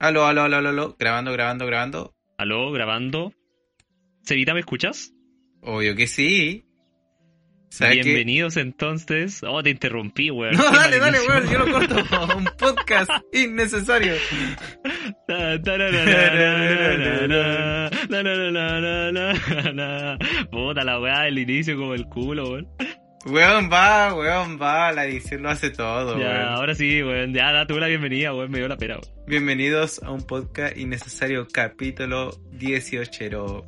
Aló, aló, aló, aló. Grabando, grabando, grabando. ¿Aló? ¿Grabando? Cevita, ¿me escuchas? Obvio que sí. Bienvenidos entonces. Oh, te interrumpí, weón. No, Qué dale, dale, weón, yo lo corto. Un podcast innecesario. Puta la weá del inicio como el culo, weón. Weón va, weón va. La edición lo hace todo, Ya, weón. ahora sí, weón. Ya, da tú la bienvenida, weón. Me dio la pena, weón. Bienvenidos a un podcast innecesario, capítulo 18.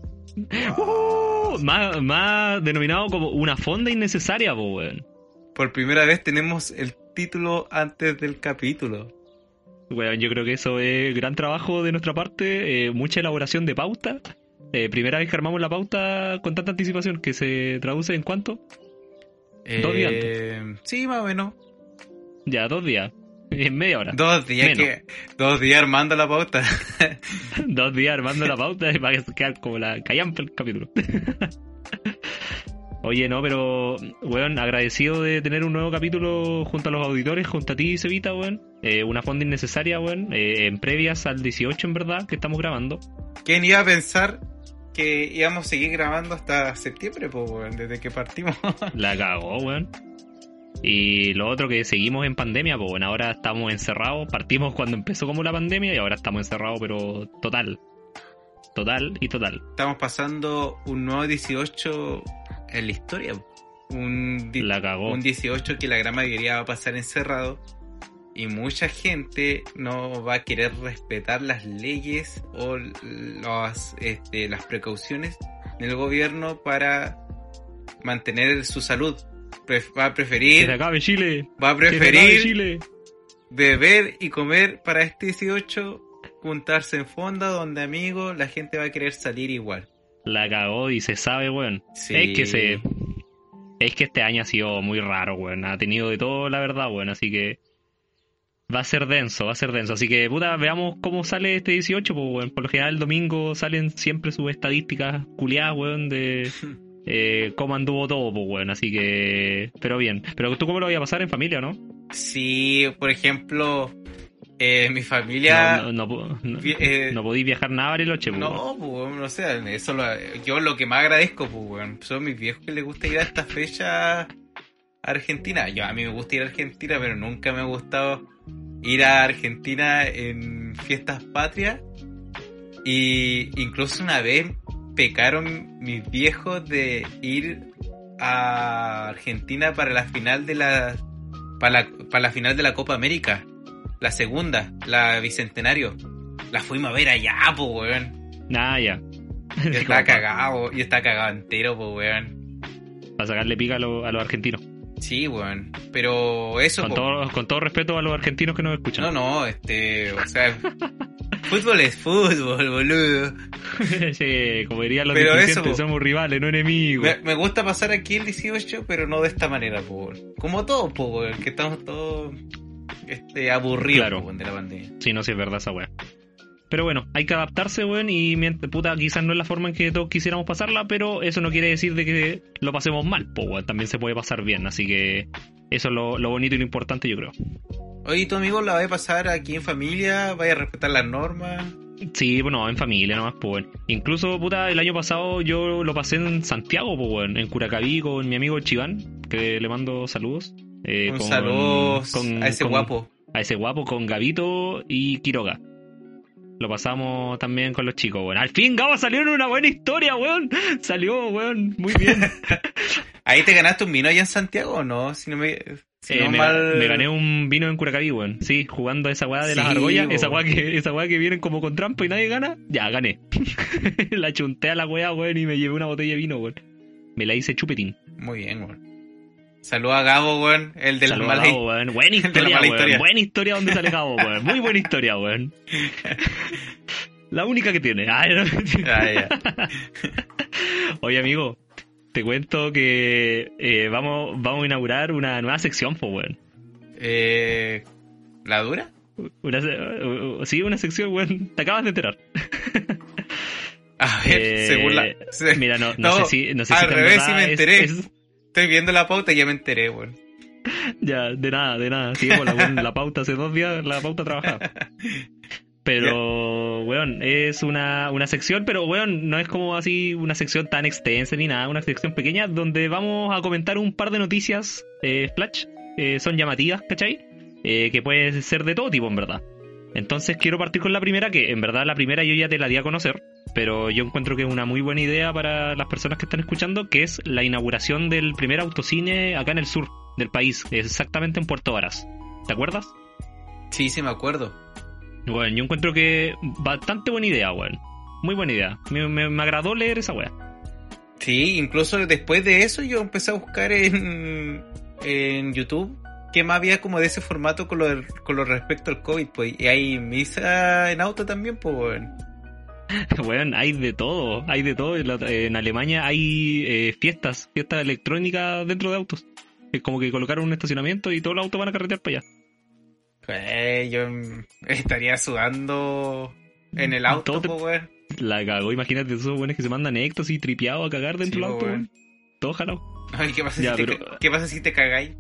Uh, más, más denominado como una fonda innecesaria, po, weón. Por primera vez tenemos el título antes del capítulo. Weón, yo creo que eso es gran trabajo de nuestra parte, eh, mucha elaboración de pauta. Eh, primera vez que armamos la pauta con tanta anticipación que se traduce en cuánto? Dos días Eh, Sí, más o menos. Ya, dos días. En media hora. Dos días que. Dos días armando la pauta. Dos días armando la pauta y para que quedar como la callampa el capítulo. Oye, no, pero, weón, agradecido de tener un nuevo capítulo junto a los auditores, junto a ti, Cevita, weón. Eh, una fonda innecesaria, weón. eh, en previas al 18, en verdad, que estamos grabando. ¿Quién iba a pensar que íbamos a seguir grabando hasta septiembre, pues, weón, desde que partimos? La cagó, weón. Y lo otro que seguimos en pandemia, pues bueno, ahora estamos encerrados. Partimos cuando empezó como la pandemia y ahora estamos encerrados, pero total. Total y total. Estamos pasando un nuevo 18 en la historia. Un, La cagó. un 18 que la gran mayoría va a pasar encerrado. Y mucha gente no va a querer respetar las leyes o las, este, las precauciones del gobierno para mantener su salud. Va a preferir, acabe Chile. va a preferir Chile. beber y comer para este 18, juntarse en fonda donde amigos, la gente va a querer salir igual. La cagó y se sabe, weón. Sí. Es que se. Es que este año ha sido muy raro, weón. Ha tenido de todo, la verdad, weón. Así que. Va a ser denso, va a ser denso. Así que, puta, veamos cómo sale este 18, pues, weón. Por lo general, el domingo salen siempre sus estadísticas culiadas, weón, de. Eh, cómo anduvo todo, pues, weón. Así que. Pero bien. Pero tú, ¿cómo lo vas a pasar en familia, no? Sí, por ejemplo, eh, mi familia... No, no, no, eh, no podéis viajar nada a Bariloche, pues. No, pues, no sé, eso lo- yo lo que más agradezco, pues, weón, son mis viejos que les gusta ir a esta fecha a Argentina. Yo, a mí me gusta ir a Argentina, pero nunca me ha gustado ir a Argentina en fiestas patrias. Y incluso una vez pecaron mis viejos de ir a Argentina para la final de la para la, para la final de la Copa América, la segunda, la bicentenario. La fuimos a ver allá, pues, weón. Ah, ya. Y está cagado, y está cagado entero, pues, weón. Para sacarle pica a los argentinos. Sí, weón. Pero eso, Con po- todo, con todo respeto a los argentinos que nos escuchan. no, no, este, o sea, fútbol es fútbol, boludo. Sí, como dirían los Pero eso, po. somos rivales, no enemigos. Me, me gusta pasar aquí el 18, pero no de esta manera, weón. Como todos, weón, que estamos todos este, aburridos, Claro. po, de la pandemia. Sí, no, sí es verdad esa weá. Pero bueno, hay que adaptarse, weón, y mientras, puta, quizás no es la forma en que todos quisiéramos pasarla, pero eso no quiere decir de que lo pasemos mal, pues, weón, también se puede pasar bien, así que eso es lo, lo bonito y lo importante, yo creo. Oye, ¿tu amigo la va a pasar aquí en familia? ¿Vaya a respetar las normas? Sí, bueno, en familia nomás, pues, weón. Incluso, puta, el año pasado yo lo pasé en Santiago, pues, weón, en Curacaví con mi amigo Chiván, que le mando saludos. eh, Un con- saludo con- a ese con- guapo. A ese guapo con Gavito y Quiroga. Lo pasamos también con los chicos, weón. Al fin, Gabo salió en una buena historia, weón. Salió, weón. Muy bien. Ahí te ganaste un vino allá en Santiago, ¿o no? Si no me, si Eh, no me, mal... me gané un vino en Curacaví, weón. Sí, jugando esa weá de las argollas. Esa weá que, esa weá que vienen como con trampa y nadie gana. Ya, gané. la chunté a la weá, weón, y me llevé una botella de vino, weón. Me la hice chupetín. Muy bien, weón. Saludos a Gabo, weón, el de la Saludos a mala Gabo, weón. Buena historia, weón. historia. Buena historia donde sale Gabo, weón. Muy buena historia, weón. La única que tiene. Ay, no. Ah, ya. Oye, amigo, te cuento que eh, vamos, vamos a inaugurar una nueva sección, pues, weón. Eh, ¿La dura? Una, uh, sí, una sección, weón. Te acabas de enterar. A ver, Eh, según la... se- Mira, no, no, sé si, no sé si al en revés sí me es- enteré. es- Estoy viendo la pauta y ya me enteré, weón. ya, de nada, de nada. Seguimos la, weón, la pauta hace dos días, la pauta trabajada. Pero, weón, es una, una sección, pero, weón, no es como así una sección tan extensa ni nada, una sección pequeña donde vamos a comentar un par de noticias, eh, Flash, eh, son llamativas, ¿cachai? Eh, que puede ser de todo tipo, en verdad. Entonces quiero partir con la primera, que en verdad la primera yo ya te la di a conocer, pero yo encuentro que es una muy buena idea para las personas que están escuchando, que es la inauguración del primer autocine acá en el sur del país, exactamente en Puerto Varas. ¿Te acuerdas? Sí, sí me acuerdo. Bueno, yo encuentro que bastante buena idea, weón. Muy buena idea. Me, me- me agradó leer esa weá. Sí, incluso después de eso yo empecé a buscar en, en YouTube qué más había como de ese formato con lo, con lo respecto al COVID, pues. Y hay misa en auto también, pues, weón. Weón, hay de todo. Hay de todo. En, la- en Alemania hay eh, fiestas, fiestas electrónicas dentro de autos. Es como que colocaron un estacionamiento y todos los autos van a carretear para allá. Pues, yo estaría sudando en el auto, te- pues, weón. La cagó, imagínate esos weones que se mandan éxtasis y tripeados a cagar dentro Sí, del auto, weón. Todo jalado. Ay, ¿qué pasa, Ya, si te, pero- ca- ¿qué pasa si te cagáis?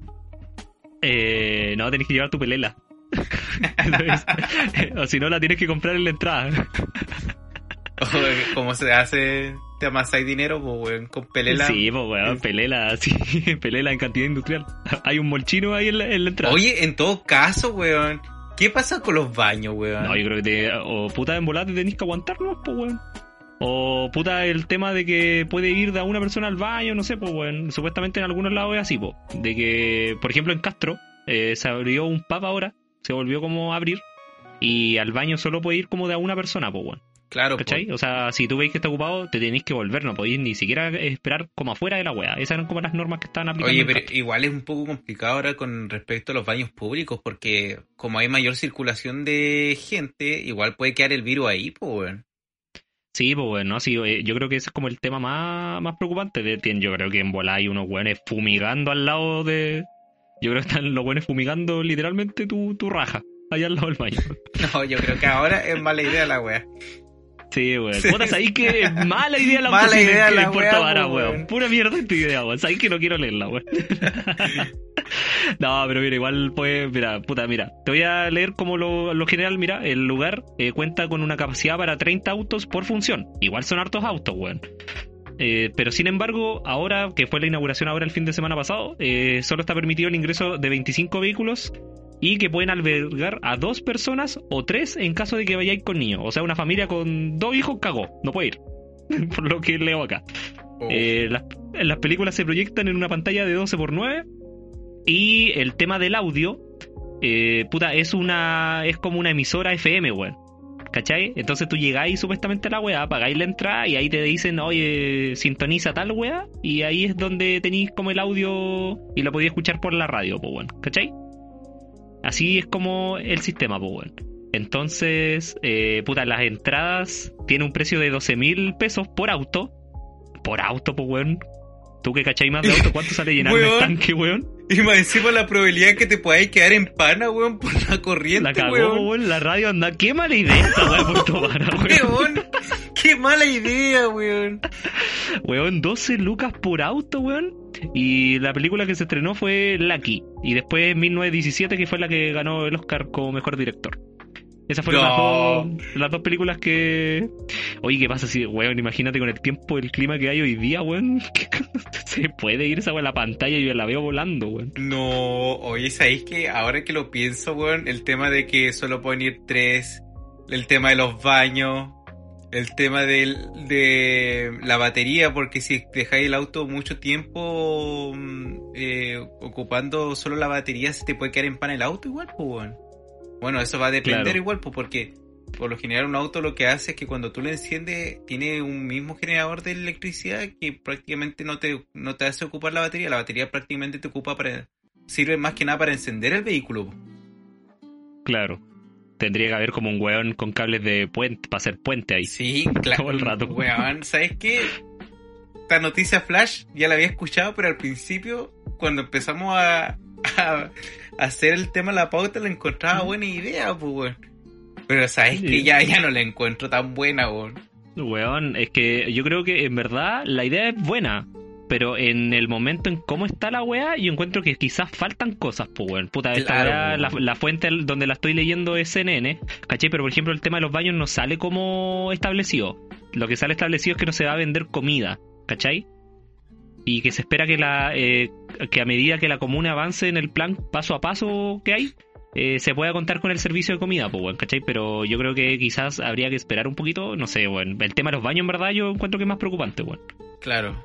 Eh, no, tenés que llevar tu pelela. o si no, la tienes que comprar en la entrada. O como se hace, te amasáis dinero, pues, weón, con pelela. Sí, pues weón, pelela, sí, pelela en cantidad industrial. Hay un molchino ahí en la, en la entrada. Oye, en todo caso, weón, ¿qué pasa con los baños, weón? No, yo creo que te, o puta en volante tenés que aguantarnos, pues weón. O puta el tema de que puede ir de a una persona al baño, no sé, pues weón. Supuestamente en algunos lados es así, pues. De que, por ejemplo, en Castro eh, se abrió un pub ahora, se volvió como a abrir. Y al baño solo puede ir como de a una persona, pues weón. claro, ¿Cachai? O sea, si tú veis que está ocupado, te tenéis que volver, no podéis ni siquiera esperar como afuera de la wea. Esas eran como las normas que estaban aplicando. Oye, pero igual es un poco complicado ahora con respecto a los baños públicos, porque como hay mayor circulación de gente, igual puede quedar el virus ahí, pues, weón. Sí, pues bueno, sí, eh, yo creo que ese es como el tema más, más preocupante. De, tien- yo creo que en bola hay unos buenos fumigando al lado de. Yo creo que están los buenos fumigando literalmente tu, tu raja, allá al lado del baño. No, yo creo que ahora es mala idea la wea. Sí, weón. Puta, sabéis que es mala idea la Mala idea la en Puerto Vara, weón. Pura mierda esta idea, weón. Sabéis que no quiero leerla, weón. no, pero mira, igual pues, mira, puta, mira. Te voy a leer como lo, lo general, mira, el lugar eh, cuenta con una capacidad para 30 autos por función. Igual son hartos autos, weón. Eh, pero sin embargo, ahora que fue la inauguración ahora el fin de semana pasado, eh, solo está permitido el ingreso de 25 vehículos y que pueden albergar a dos personas o tres en caso de que vayáis con niños. O sea, una familia con dos hijos cagó, no puede ir. Por lo que leo acá. Oh, Eh, las, las películas se proyectan en una pantalla de 12 por 9 y el tema del audio, eh, puta, es una es como una emisora FM, weón. ¿Cachai? Entonces tú llegáis supuestamente a la weá, pagáis la entrada y ahí te dicen, oye, sintoniza tal weá, y ahí es donde tenéis como el audio y lo podéis escuchar por la radio, pues weón. ¿Cachai? Así es como el sistema, pues weón. Entonces, eh, puta, las entradas tienen un precio de 12 mil pesos por auto. Por auto, pues weón. Tú que cachai más de auto, ¿cuánto sale llenar un Weón. tanque, weón? Y más encima la probabilidad que te podáis quedar en pana, weón, por la corriente, La cagó, weón. weón. La radio anda. Qué mala idea esta weá por tomar, weón. Weón, qué mala idea, weón. Weón, 12 lucas por auto, weón. Y la película que se estrenó fue Lucky. Y después 1917, que fue la que ganó el Oscar como mejor director. Esas fueron No. las, dos, las dos películas que. Oye, ¿qué pasa si, weón? Imagínate con el tiempo, el clima que hay hoy día, weón. Se puede ir esa weón a la pantalla y yo la veo volando, weón. No, oye, ¿sabéis que ahora que lo pienso, weón, el tema de que solo pueden ir tres, el tema de los baños, el tema del, de la batería, porque si dejáis el auto mucho tiempo mm, eh, ocupando solo la batería, se te puede quedar en pan el auto igual, pues, weón. Bueno, eso va a depender Claro. igual, pues, porque por lo general un auto lo que hace es que cuando tú lo enciendes tiene un mismo generador de electricidad que prácticamente no te, no te hace ocupar la batería. La batería prácticamente te ocupa para... Sirve más que nada para encender el vehículo. Claro. Tendría que haber como un weón con cables de puente, para hacer puente ahí. Sí, claro. Todo el rato. Weón, ¿sabes qué? Esta noticia flash ya la había escuchado, pero al principio, cuando empezamos a, a hacer el tema de la pauta, la encontraba buena idea, pues, weón. Pero sabes Sí. que ya, ya no la encuentro tan buena, weón. Weón, es que yo creo que en verdad la idea es buena. Pero en el momento en cómo está la weá, yo encuentro que quizás faltan cosas, pues weón. Puta, esta Claro, weá, la, weón. la fuente donde la estoy leyendo es CNN, ¿cachai? Pero por ejemplo el tema de los baños no sale como establecido. Lo que sale establecido es que no se va a vender comida, ¿cachai? Y que se espera que la eh, que a medida que la comuna avance en el plan paso a paso que hay, eh, se pueda contar con el servicio de comida, pues, weón, ¿cachai? Pero yo creo que quizás habría que esperar un poquito, no sé, weón. El tema de los baños, en verdad, yo encuentro que es más preocupante, weón. Claro.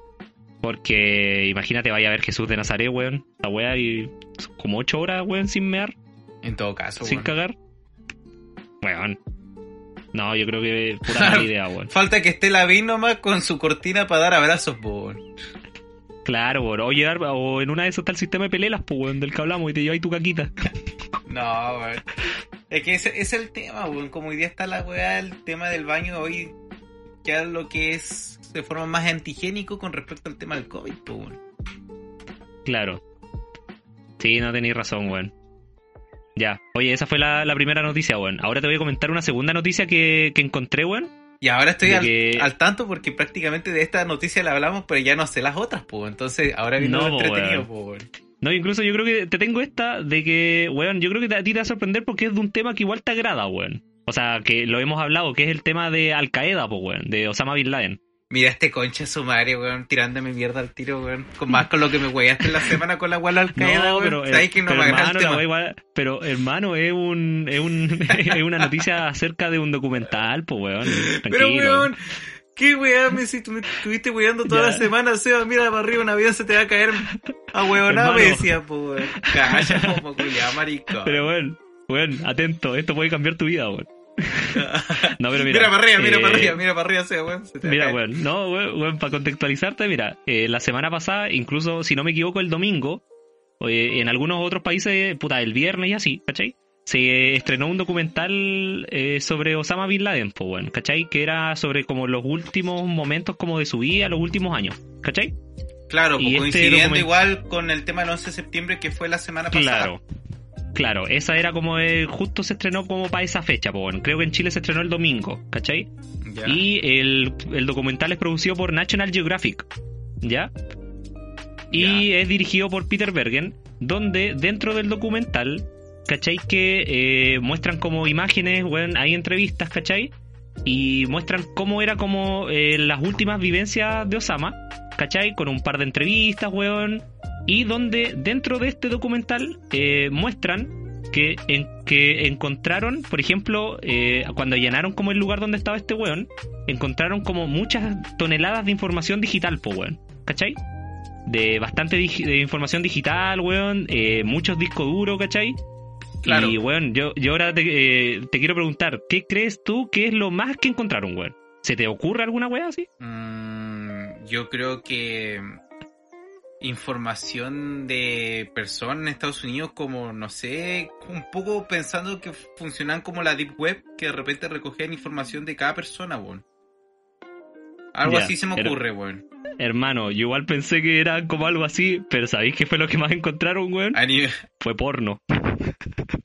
Porque imagínate, vaya a ver Jesús de Nazaret, weón, la weá, y como ocho horas, weón, sin mear, En todo caso, sin weón. cagar. Weón. No, yo creo que pura mala idea, weón. Falta que esté la nomás con su cortina para dar abrazos, weón. Claro, weón. O o en una de esas está el sistema de pelelas, pues, weón, del que hablamos, y te lleváis tu caquita. No, weón. Es que ese, es el tema, weón. Como hoy día está la weá, el tema del baño hoy ya lo que es de forma más antigénico con respecto al tema del COVID, po, weón. Claro. Sí, no tenéis razón, weón. Ya. Oye, esa fue la, la primera noticia, weón. Ahora te voy a comentar una segunda noticia que, que encontré, weón. Y ahora estoy al, que- al tanto porque prácticamente de esta noticia la hablamos, pero ya no sé las otras, pues. Entonces ahora viene No, entretenido, weón. No, incluso yo creo que te tengo esta de que, weón, yo creo que a ti te va a sorprender porque es de un tema que igual te agrada, weón. O sea, que lo hemos hablado, que es el tema de Al Qaeda, pues, weón, de Osama Bin Laden. Mira este concha sumario, weón, tirándome mierda al tiro, weón. Con más con lo que me weaste en la semana con la guala al Qaeda, weón. pero, Sabes que no pero, hermano, el igual- pero hermano, es un, es un, es una noticia acerca de un documental, pues, weón. Pero, weón, ¿qué weá me si tú me estuviste weando toda Ya. la semana? Seba, mira para arriba, un avión se te va a caer a weonada, me decía, pues, weón. Calla, como culiado, marico. Pero, weón, weón, atento, esto puede cambiar tu vida, weón. No, pero mira. mira, para arriba, mira eh, para arriba, mira para arriba, Seba, weón. Mira, weón, no, weón, para contextualizarte, mira, eh, la semana pasada, incluso si no me equivoco, el domingo, eh, en algunos otros países, puta, el viernes y así, ¿cachai? Se estrenó un documental eh, sobre Osama Bin Laden, pues, weón, ¿cachai? Que era sobre como los últimos momentos como de su vida, los últimos años, ¿cachai? Claro, Y pues, este coincidiendo igual con el tema del 11 de septiembre que fue la semana pasada. Claro. Claro, esa era como eh, justo se estrenó como para esa fecha, pues bueno, creo que en Chile se estrenó el domingo, ¿cachai? Ya. Y el, el documental es producido por National Geographic, ¿ya? Y es dirigido por Peter Bergen, donde dentro del documental, ¿cachai? Que eh, muestran como imágenes, bueno, hay entrevistas, ¿cachai? Y muestran cómo era como eh, las últimas vivencias de Osama, ¿cachai? Con un par de entrevistas, weón. Y donde dentro de este documental eh, muestran que, en, que encontraron, por ejemplo, eh, cuando allanaron como el lugar donde estaba este weón, encontraron como muchas toneladas de información digital, po weón. ¿Cachai? De bastante de información digital, weón. eh, muchos discos duros, ¿cachai? Claro. Y weón, yo, yo ahora te, te quiero preguntar, ¿qué crees tú que es lo más que encontraron, weón? ¿Se te ocurre alguna weá así? Mm, yo creo que información de personas en Estados Unidos como, no sé, un poco pensando que funcionan como la Deep Web, que de repente recogían información de cada persona, weón. Algo así se me ocurre, weón. Hermano, yo igual pensé que era como algo así, pero ¿sabéis qué fue lo que más encontraron, weón? Fue porno.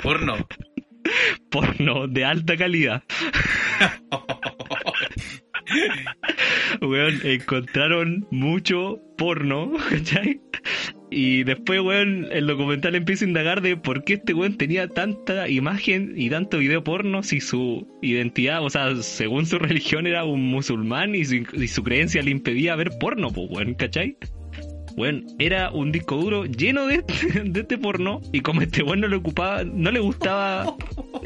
porno. Porno de alta calidad. Weón, encontraron mucho porno, ¿cachai? Y después, weón, el documental empieza a indagar de por qué este weón tenía tanta imagen y tanto video porno si su identidad, o sea, según su religión era un musulmán y su, creencia le impedía ver porno, pues, weón, ¿cachai? Weón, era un disco duro lleno de, de este porno y como este weón no le ocupaba, no le gustaba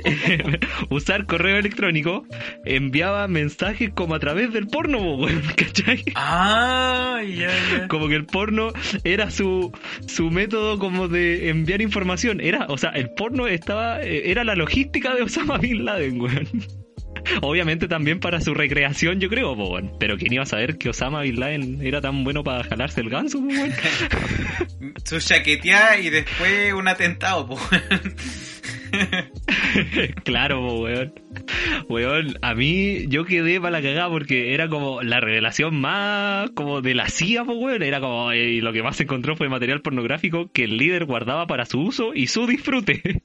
usar correo electrónico, enviaba mensajes como a través del porno, po, weón, ¿cachai? Ah, ya. Como que el porno era su, su método como de enviar información. Era, o sea, el porno estaba, eh, era la logística de Osama Bin Laden, weón. Obviamente también para su recreación, yo creo, po. Pero quién iba a saber que Osama Bin Laden era tan bueno para jalarse el ganso, po. Su chaqueteada y después un atentado, po. claro, po, weón. Weón, a mí yo quedé para la cagada porque era como la revelación más como de la CIA, po, weón. Era como, eh, y lo que más se encontró fue material pornográfico que el líder guardaba para su uso y su disfrute.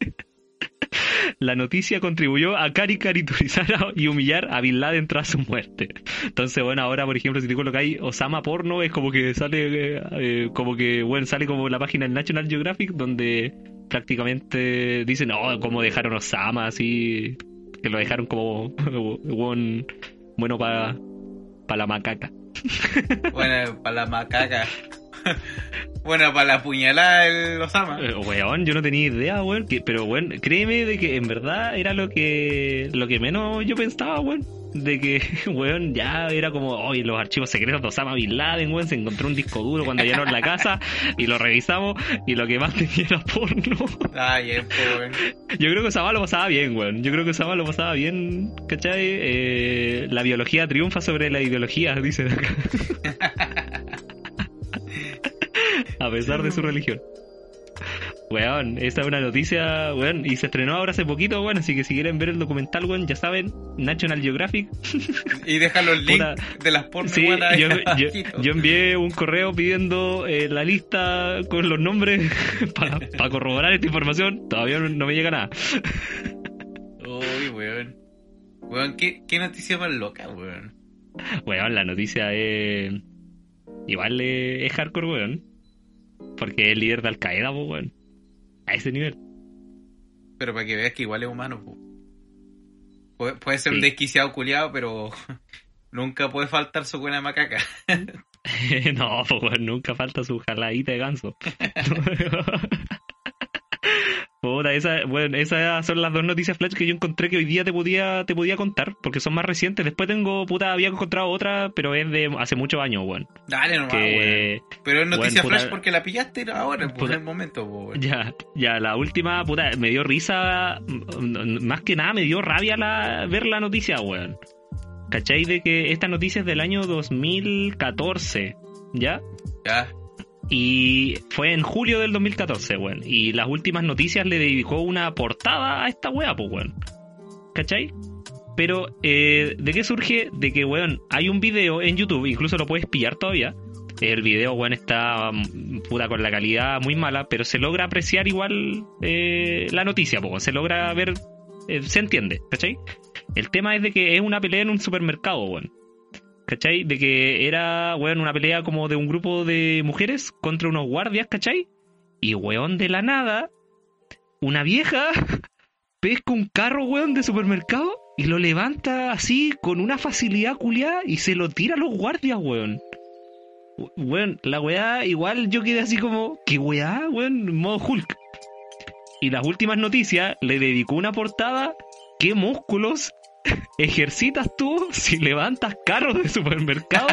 La noticia contribuyó a caricaturizar y humillar a Bin Laden tras su muerte. Entonces, bueno, ahora, por ejemplo, si te coloco ahí Osama porno, es como que sale, eh, eh, como que, bueno, sale como la página del National Geographic donde prácticamente dicen, no, cómo dejaron Osama así, que lo dejaron como, buen- bueno para la macaca. Bueno, para la macaca. Bueno, para la puñalada el Osama. Eh, Weón, yo no tenía idea, weón. que- pero, weón, créeme de que en verdad era lo que lo que menos yo pensaba, weón. De que, weón, ya era como, oye, los archivos secretos de Osama Bin Laden, weón. Se encontró un disco duro cuando llenaron la casa y lo revisamos y lo que más tenía era porno. Ay, es por... Yo creo que Osama lo pasaba bien, weón. Yo creo que Osama lo pasaba bien, ¿cachai? Eh, la biología triunfa sobre la ideología, dicen acá. A pesar de su religión. Weón, esta es una noticia, weón, y se estrenó ahora hace poquito, weón, así que si quieren ver el documental, weón, ya saben, National Geographic. Y deja los links Puta. de las porno Sí, yo, yo, abajito. yo envié un correo pidiendo eh, la lista con los nombres para corroborar esta información, todavía no, me llega nada. Uy, weón. Weón, ¿qué, qué noticia más loca, weón. Weón, la noticia es. Igual es hardcore, weón. Porque es el líder de Al Qaeda, pues, weón. A ese nivel. Pero para que veas que igual es humano, po. Puede, puede ser un desquiciado culiado, pero nunca puede faltar su buena macaca. no, pues, nunca falta su jaladita de ganso. Puta, esa, bueno, esas son las dos noticias flash que yo encontré que hoy día te podía, te podía contar, porque son más recientes. Después tengo, puta, había encontrado otra, pero es de hace muchos años, weón. Dale nomás, Pero es noticia puta- flash porque la pillaste ahora, pues, Puta- en el momento, po, weón. Ya, ya, la última, puta, me dio risa, más que nada me dio rabia la, ver la noticia, weón. ¿Cachai? De que esta noticia es del año 2014, ¿ya? Ya. Y fue en julio del 2014, weón. Y las últimas noticias le dedicó una portada a esta wea, pues, weón. ¿Cachai? Pero, eh, ¿de qué surge? De que, weón, hay un video en YouTube, incluso lo puedes pillar todavía. El video, weón, está mm, puta con la calidad muy mala, pero se logra apreciar igual eh, la noticia, pues, weón. se logra ver, eh, se entiende, ¿cachai? El tema es de que es una pelea en un supermercado, weón. ¿Cachai? De que era, weón, una pelea como de un grupo de mujeres contra unos guardias, ¿cachai? Y, weón, de la nada, una vieja pesca un carro, weón, de supermercado y lo levanta así con una facilidad culiada y se lo tira a los guardias, weón. We- Weón, la weá, igual yo quedé así como, ¿qué weá, weón? Modo Hulk. Y las últimas noticias le dedicó una portada, ¿qué músculos ejercitas tú si levantas carros de supermercado?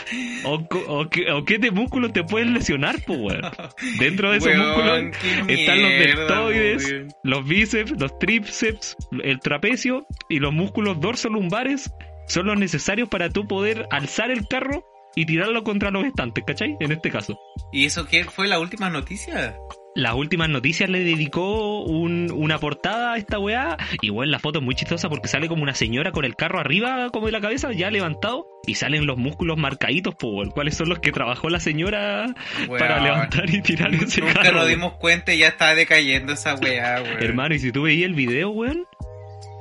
¿O, o qué, o qué de músculos te pueden lesionar, pues, weón? Dentro de esos Weón, músculos están los deltoides, weón. los bíceps, los tríceps, el trapecio y los músculos dorsolumbares son los necesarios para tú poder alzar el carro y tirarlo contra los estantes, ¿cachai? En este caso. ¿Y eso qué fue la última noticia? Las últimas noticias le dedicó un- una portada a esta weá. Y bueno, la foto es muy chistosa porque sale como una señora con el carro arriba, como de la cabeza, ya levantado. Y salen los músculos marcaditos, pues, ¿cuáles son los que trabajó la señora para levantar y tirar ese Nunca carro? nos weón? dimos cuenta y ya estaba decayendo esa weá, weón. Hermano, y si tú veías el video, weón,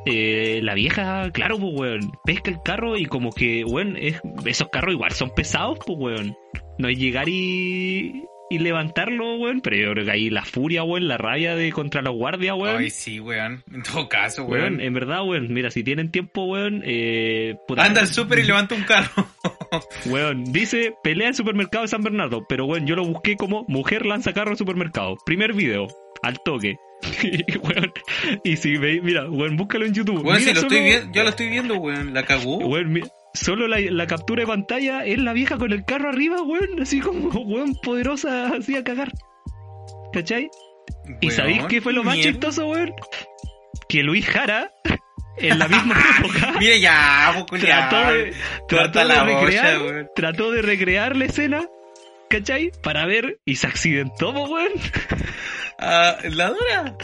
eh, la vieja, claro, pues, weón, pesca el carro y como que, weón, es- esos carros igual son pesados, pues, weón. No es llegar y, y levantarlo, weón, pero yo creo que ahí la furia, weón, la rabia de contra los guardias, weón. Ay, sí, weón. En todo caso, Weón, weón. en verdad, weón, mira, si tienen tiempo, weón, eh, puta, Anda al súper y levanta un carro. Weón, dice pelea en supermercado de San Bernardo, pero weón, yo lo busqué como mujer lanza carro en supermercado. Primer video, al toque. Y, weón, y si veis, mira, weón, búscalo en YouTube. Weón, si Mira lo estoy viendo, yo lo estoy viendo, weón. La cagó. Weón, mi- solo la, la captura de pantalla es la vieja con el carro arriba, weón, así como, weón, poderosa, así a cagar. ¿Cachai? ¿Y Weón, sabéis qué fue lo más mierda. chistoso, weón? Que Luis Jara, en la misma época, Mira ya, poco trató de, trató de la recrear, bocha, trató de recrear la escena, ¿cachai? Para ver, y se accidentó, weón. Ah, ¿La dura?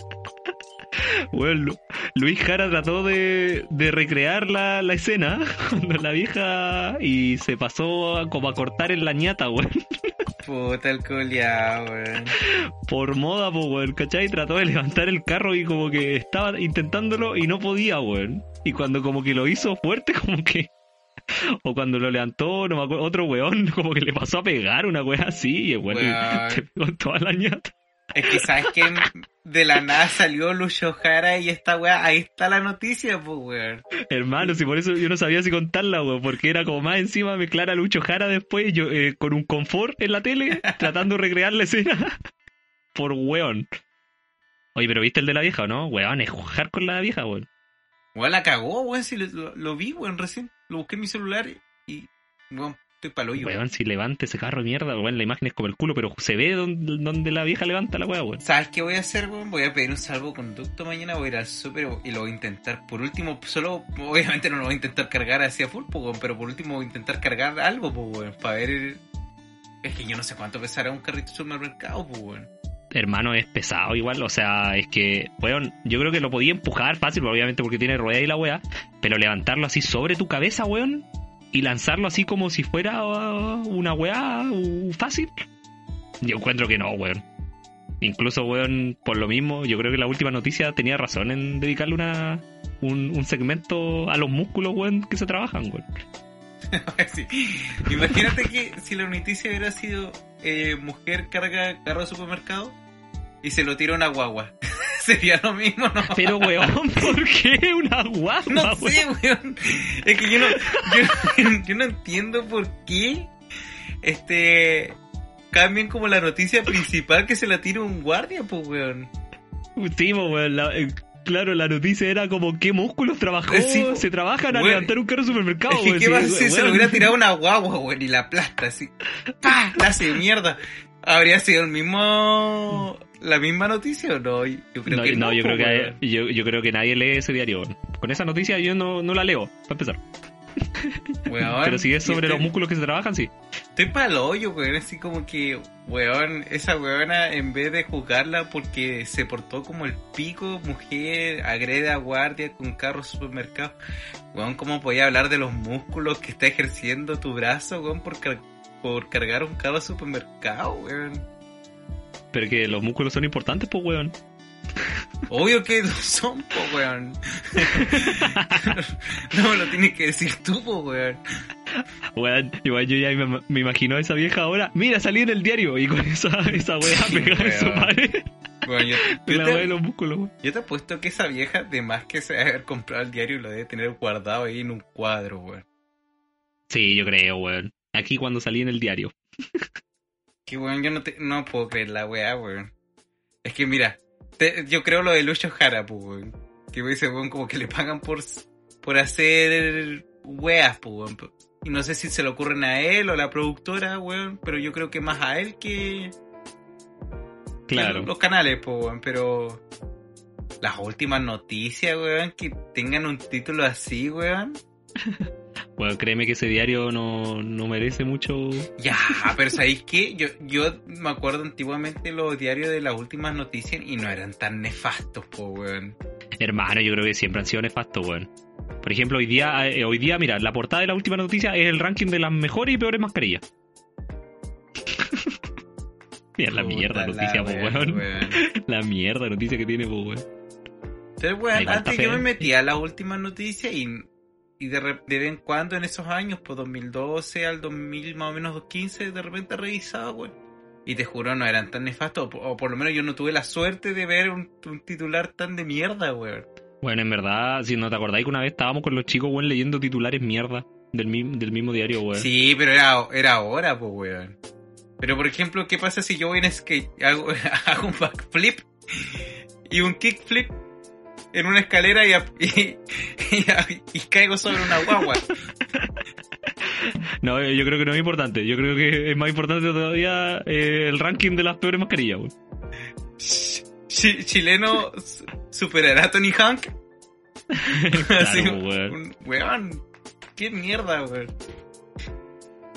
Lu- Luis Jara trató de, de recrear la, la escena cuando la vieja y se pasó a- como a cortar en la ñata, weón. Puta el culiao, weón. Por moda, po, weón, ¿cachai? Trató de levantar el carro y como que estaba intentándolo y no podía, weón. Y cuando como que lo hizo fuerte, como que... O cuando lo levantó, no me acuerdo, otro weón como que le pasó a pegar una wea así y el weón Weón. se pegó toda la ñata. Es que sabes que de la nada salió Lucho Jara y esta weá, ahí está la noticia, pues weón. Hermano, si por eso yo no sabía si contarla, weón, porque era como más encima mezclar a Lucho Jara después yo eh, con un confort en la tele, tratando de recrear la escena por weón. Oye, pero ¿viste el de la vieja o no? Weón, es jugar con la vieja, weón. Weón la cagó, weón, si lo, lo- lo vi, weón, recién. Lo busqué en mi celular y, weón, estoy palo yo. Weón, si levanta ese carro de mierda, weón, la imagen es como el culo, pero se ve donde, donde la vieja levanta la weá, weón. ¿Sabes qué voy a hacer, weón? Voy a pedir un salvoconducto mañana, voy a ir al súper y lo voy a intentar. Por último, solo, obviamente no lo voy a intentar cargar hacia full, weón, pero por último voy a intentar cargar algo, pues, weón, para ver... Es que yo no sé cuánto pesará un carrito de supermercado, pues, weón. Hermano, es pesado igual, o sea, es que, weón, yo creo que lo podía empujar fácil, obviamente porque tiene rueda y la weá, pero levantarlo así sobre tu cabeza, weón, y lanzarlo así como si fuera uh, una weá uh, fácil, yo encuentro que no, weón. Incluso, weón, por lo mismo, yo creo que la última noticia tenía razón en dedicarle una, un, un segmento a los músculos, weón, que se trabajan, weón. Imagínate que si la noticia hubiera sido eh, mujer carga carro de supermercado y se lo tira una guagua. Sería lo mismo, ¿no? Pero, weón, ¿por qué una guapa, No sé, weón. Es que yo no, yo, yo no entiendo por qué este cambian como la noticia principal que se la tira un guardia, pues, weón. Sí, po, weón, la- eh, claro, la noticia era como qué músculos trabajó, Eh, sí, se trabajan a Weón. levantar un carro de supermercado. es que, weón, ¿qué sí, va a hacer? Se lo hubiera tirado una guagua, weón, y la aplasta así. ¡Pah! La hace mierda. ¿Habría sido el mismo... la misma noticia o no? Yo creo no, que no, no. yo, creo que, yo, yo creo que nadie lee ese diario. Con esa noticia yo no, no la leo, para empezar. Weón, Pero si es sobre estoy- los músculos que se trabajan, sí. Estoy pa'l hoyo, weón. Así como que, weón, esa weona, en vez de juzgarla porque se portó como el pico, mujer, agrede a guardia con carro supermercado. Weón, ¿cómo podía hablar de los músculos que está ejerciendo tu brazo, weón, por, car- por cargar un carro supermercado, weón? Pero que los músculos son importantes, pues, weón. Obvio que son, po, weón. no me lo tienes que decir tú, po, weón. Weón, igual yo ya me, me imagino a esa vieja ahora. Mira, salí en el diario y con esa, esa weá pegada en su pared. Weón, yo, la te- de los músculos, weón. Yo te apuesto que esa vieja, de más que se debe haber comprado el diario, lo debe tener guardado ahí en un cuadro, weón. Sí, yo creo, weón. Aquí cuando salí en el diario. Que weón, yo no, te, no puedo creer la weá, weón. Es que mira, te- yo creo lo de Lucho Jara, pues, weón. Que ese weón como que le pagan por, por hacer weas, pues, weón. Y no sé si se le ocurren a él o a la productora, weón, pero yo creo que más a él que, que Claro. los canales, pues, weón. Pero las últimas noticias, weón, que tengan un título así, weón. Bueno, créeme que ese diario no, no merece mucho. Ya, pero ¿sabéis qué? Yo, yo me acuerdo antiguamente los diarios de las últimas noticias y no eran tan nefastos, po, weón. Hermano, yo creo que siempre han sido nefastos, weón. Por ejemplo, hoy día, eh, hoy día, mira, la portada de la última noticia es el ranking de las mejores y peores mascarillas. mira la Puta mierda la noticia, po, weón. La mierda noticia que tiene, po, weón. Entonces, weón, antes yo me metía a las últimas noticias y, y de, re- de vez en cuando en esos años, pues 2012 al 2000 más o menos 2015, de repente revisaba, weón. Y te juro, no eran tan nefastos, o, por- o por lo menos yo no tuve la suerte de ver un, un titular tan de mierda, weón. Bueno, en verdad, si no te acordáis que una vez estábamos con los chicos, weón, leyendo titulares mierda. Del, mi- del mismo diario, weón. Sí, pero era, era ahora, pues, weón. Pero, por ejemplo, ¿qué pasa si yo voy en skate, hago, hago un backflip y un kickflip en una escalera y, ap- y, y- y caigo sobre una guagua? No, yo creo que no es importante. Yo creo que es más importante todavía eh, el ranking de las peores mascarillas, weón. Chi- chileno su- superará a Tony Hank. Así, Claro, weón. un- weón. Qué mierda, weón.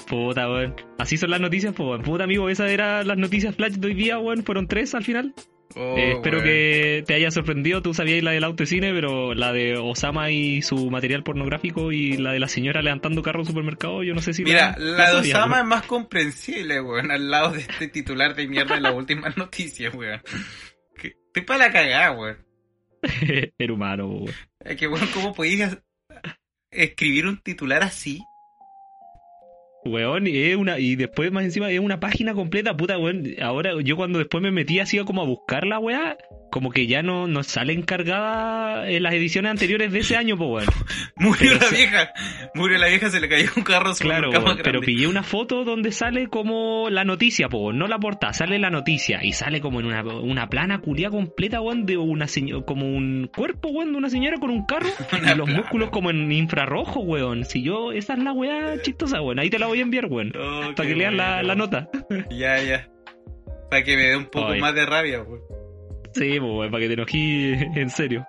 Puta, weón. Así son las noticias, pues, weón. Puta, amigo, esas eran las noticias flash de hoy día, weón. Fueron tres al final. Oh, Eh, espero que te haya sorprendido. Tú sabías la del auto de cine, pero la de Osama y su material pornográfico y la de la señora levantando carro en supermercado, yo no sé si... Mira, la de sabía, Osama es más comprensible, weón, al lado de este titular de mierda de las últimas noticias, weón. Estoy para la cagada, weón. Era humano, weón. Es que, weón, ¿cómo podías escribir un titular así? Weón, y es una, y después más encima es una página completa, puta, weón. Ahora yo cuando después me metí así como a buscar la weá, como que ya no nos sale encargada en las ediciones anteriores de ese año, pues weón. Murió Pero la vieja. Murió la vieja, se le cayó un carro sobre Claro, weón, pero pillé una foto donde sale como la noticia, po, no la portada, sale la noticia y sale como en una, una plana culia completa, weón, de una señora, como un cuerpo, weón, de una señora con un carro y los plana. músculos como en infrarrojo, weón. Si yo, esa es la weá chistosa, weón, ahí te la voy a enviar, weón, Oh, para que leas la, nota. Ya, ya. Para que me dé un poco Ay. más de rabia, weón. Sí, po, weón, para que te enojí en serio.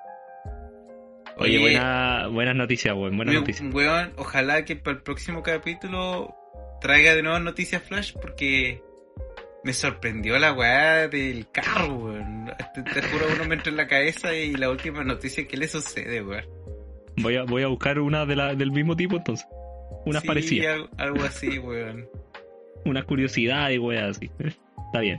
Oye, buena, buenas noticias, weón, buenas noticias. weón, ojalá que para el próximo capítulo traiga de nuevo noticias flash porque me sorprendió la weá del carro, weón. Te, te juro, uno me entra en la cabeza y la última noticia que le sucede, weón. Voy a, voy a buscar una de la, del mismo tipo entonces. Unas Sí, parecidas. al- Algo así, weón. Unas curiosidades, weón, así. Está bien.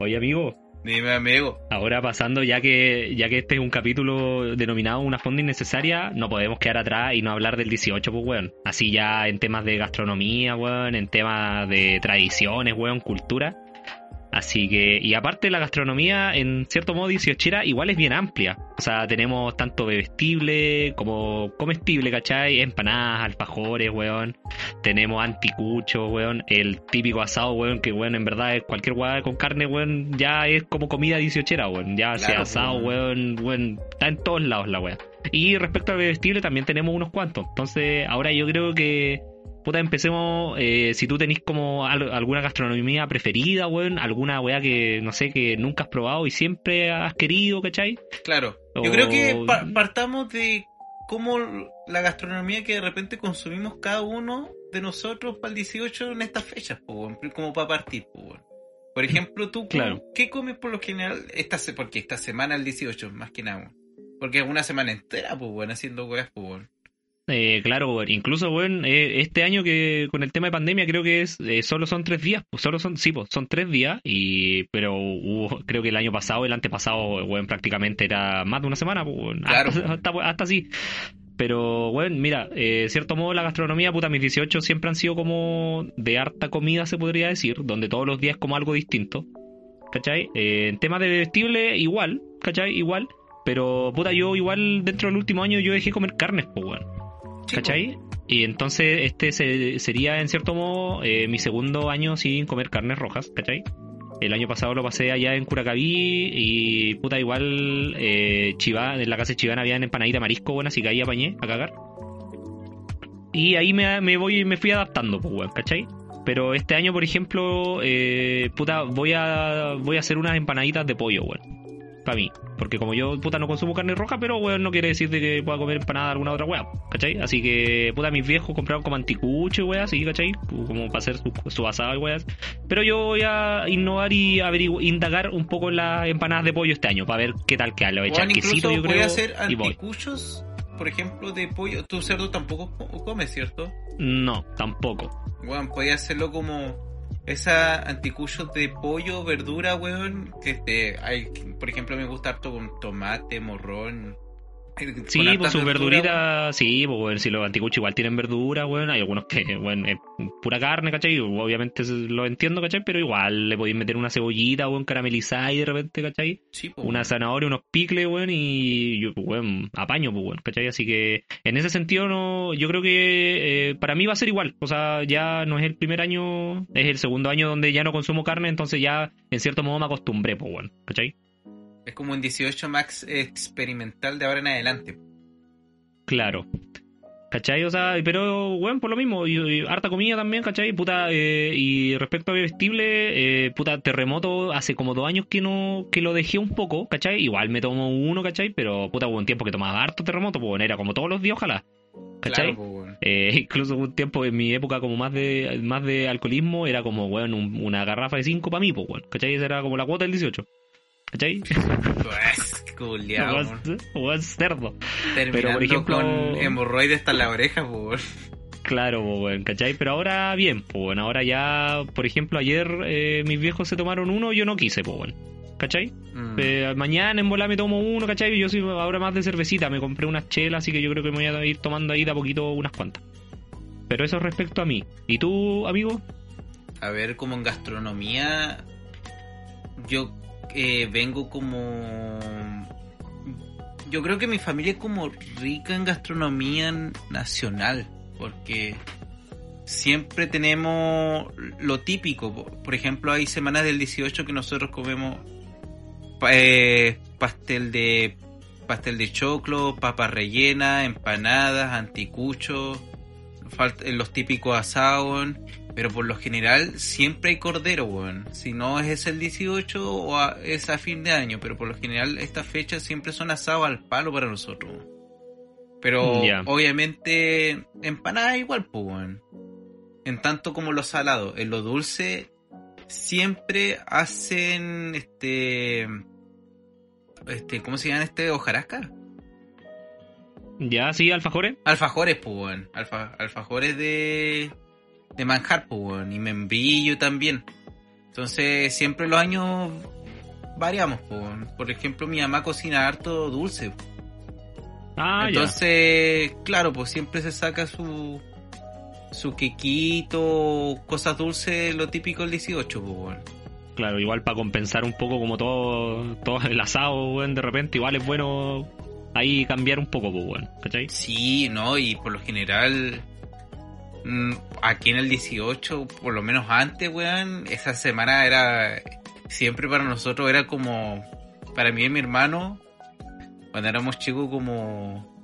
Oye, amigo, Dime, amigo. ahora pasando, ya que ya que este es un capítulo denominado Una fonda innecesaria, no podemos quedar atrás y no hablar del 18, pues, weón. Así ya en temas de gastronomía, weón, en temas de tradiciones, weón, cultura. Así que, y aparte la gastronomía, en cierto modo, 18 igual es bien amplia. O sea, tenemos tanto bebestible como comestible, ¿cachai? Empanadas, alfajores, weón. Tenemos anticuchos, weón. El típico asado, weón, que, weón, en verdad es cualquier weón con carne, weón, ya es como comida 18 weón. Ya sea asado, weón. weón, weón, está en todos lados la weón. Y respecto al bebestible también tenemos unos cuantos. Entonces, ahora yo creo que Puta, empecemos. eh, si tú tenés como al- alguna gastronomía preferida, weón, alguna weá que no sé, que nunca has probado y siempre has querido, ¿cachai? Claro. Yo creo que pa- partamos de cómo la gastronomía que de repente consumimos cada uno de nosotros para el 18 en estas fechas, weón, como para partir. po, weón. Por ejemplo, tú, Claro. ¿qué comes por lo general? Esta se- porque esta semana el 18, más que nada. weón. Porque es una semana entera, pues, bueno, haciendo weas, pues, weón. Eh, claro. Incluso, weón, eh, este año que con el tema de pandemia creo que es eh, solo son tres días. Pues solo son, sí, pues son tres días. Y, pero hubo, creo que el año pasado, el antepasado, weón, prácticamente era más de una semana, pues, weón. Claro, hasta, hasta, hasta así. Pero, weón, mira, eh, de cierto modo la gastronomía, puta, mis 18 siempre han sido como de harta comida, se podría decir, donde todos los días como algo distinto. ¿Cachai? Eh, en temas de vestible, igual, ¿cachai? Igual. Pero, puta, yo igual dentro del último año yo dejé comer carnes, pues, weón. ¿Cachai? Y entonces este se- sería en cierto modo eh, mi segundo año sin comer carnes rojas, ¿cachai? El año pasado lo pasé allá en Curacaví y puta igual eh, en la casa de Chivana habían empanadita marisco, bueno, así que ahí apañé a cagar. Y ahí me, me voy me fui adaptando, pues weón, ¿cachai? Pero este año, por ejemplo, eh, puta, voy a voy a hacer unas empanaditas de pollo, weón. Para mí. Porque como yo, puta, no consumo carne roja, pero, weón, no quiere decir de que pueda comer empanada de alguna otra weá, ¿cachai? Así que, puta, mis viejos compraron como anticucho y weá, así, ¿cachai? Como para hacer su, su asado y weas. Pero yo voy a innovar y indagar un poco las empanadas de pollo este año, para ver qué tal queda. Le voy a echar Weón, quesito, incluso yo puede creo, hacer anticuchos, por ejemplo, de pollo. Tu cerdo tampoco co- comes, ¿cierto? No, tampoco. Weón, podía hacerlo como esa anticuchos de pollo, verdura, weón. Que este, hay, por ejemplo, me gusta harto con tomate, morrón, Sí, Con pues sus verduritas, sí, pues bueno, si los anticuchos igual tienen verdura, bueno, hay algunos que, bueno, es pura carne, ¿cachai? Obviamente lo entiendo, ¿cachai? Pero igual le podéis meter una cebollita, bueno, caramelizada y de repente, ¿cachai? Sí, pues, Una zanahoria, unos picles, weón, y yo, weón, apaño, pues, weón, ¿cachai? Así que en ese sentido, no, yo creo que eh, para mí va a ser igual. O sea, ya no es el primer año, es el segundo año donde ya no consumo carne, entonces ya en cierto modo me acostumbré, pues, weón, ¿cachai? Es como un 18 max experimental de ahora en adelante. Claro. ¿Cachai? O sea, pero, bueno, por lo mismo, y, y harta comida también, ¿cachai? Puta, eh, y respecto a bebestible, eh, puta, terremoto, hace como dos años que no, que lo dejé un poco, ¿cachai? Igual me tomo uno, ¿cachai? Pero, puta, hubo un tiempo que tomaba harto terremoto, pues, bueno, era como todos los días, ojalá. ¿Cachai? Claro, pues, weón. Eh, incluso hubo un tiempo en mi época como más de más de alcoholismo, era como, weón, un- una garrafa de 5 para mí, pues, weón. ¿Cachai? Esa era como la cuota del 18. ¿Cachai? Pues. Weón, weón, cerdo. Terminando por ejemplo- con hemorroides hasta la oreja, weón. Claro, weón, ¿cachai? Pero ahora bien, pues bueno, ahora ya, por ejemplo, ayer eh, mis viejos se tomaron uno, yo no quise, pues bueno, ¿cachai? Mm. Eh, mañana en bola me tomo uno, ¿cachai? Yo soy ahora más de cervecita, me compré unas chelas, así que yo creo que me voy a ir tomando ahí de a poquito unas cuantas. Pero eso respecto a mí. ¿Y tú, amigo? A ver, como en gastronomía, yo eh, vengo como... Yo creo que mi familia es como rica en gastronomía nacional, porque siempre tenemos lo típico. po- Por ejemplo, hay semanas del 18 que nosotros comemos eh, pastel de pastel de choclo, papas rellenas, empanadas, anticuchos, eh, los típicos asados, pero por lo general siempre hay cordero, weón. Si no es el 18 o a- es a fin de año, pero por lo general estas fechas siempre son asados al palo para nosotros. Pero Ya. obviamente empanada igual, pues, weón. En tanto como lo salado, en lo dulce siempre hacen este este ¿cómo se llama este hojarasca? ¿Ya? ¿Sí, alfajores? Alfajores, pues, weón. Alfa- alfajores de, de manjar, pues, weón. Y membrillo también. Entonces, siempre los años variamos, pues. Por ejemplo, mi mamá cocina harto dulce. Ah, Entonces, claro, pues siempre se saca su su quequito, cosas dulces, lo típico del 18, pues, ya. Claro, igual para compensar un poco como todo, todo el asado, de repente, igual es bueno ahí cambiar un poco, pues, weón, ¿cachai? Sí, no, y por lo general, aquí en el 18, por lo menos antes, weón, esa semana era, siempre para nosotros era como, para mí y mi hermano, cuando éramos chicos, como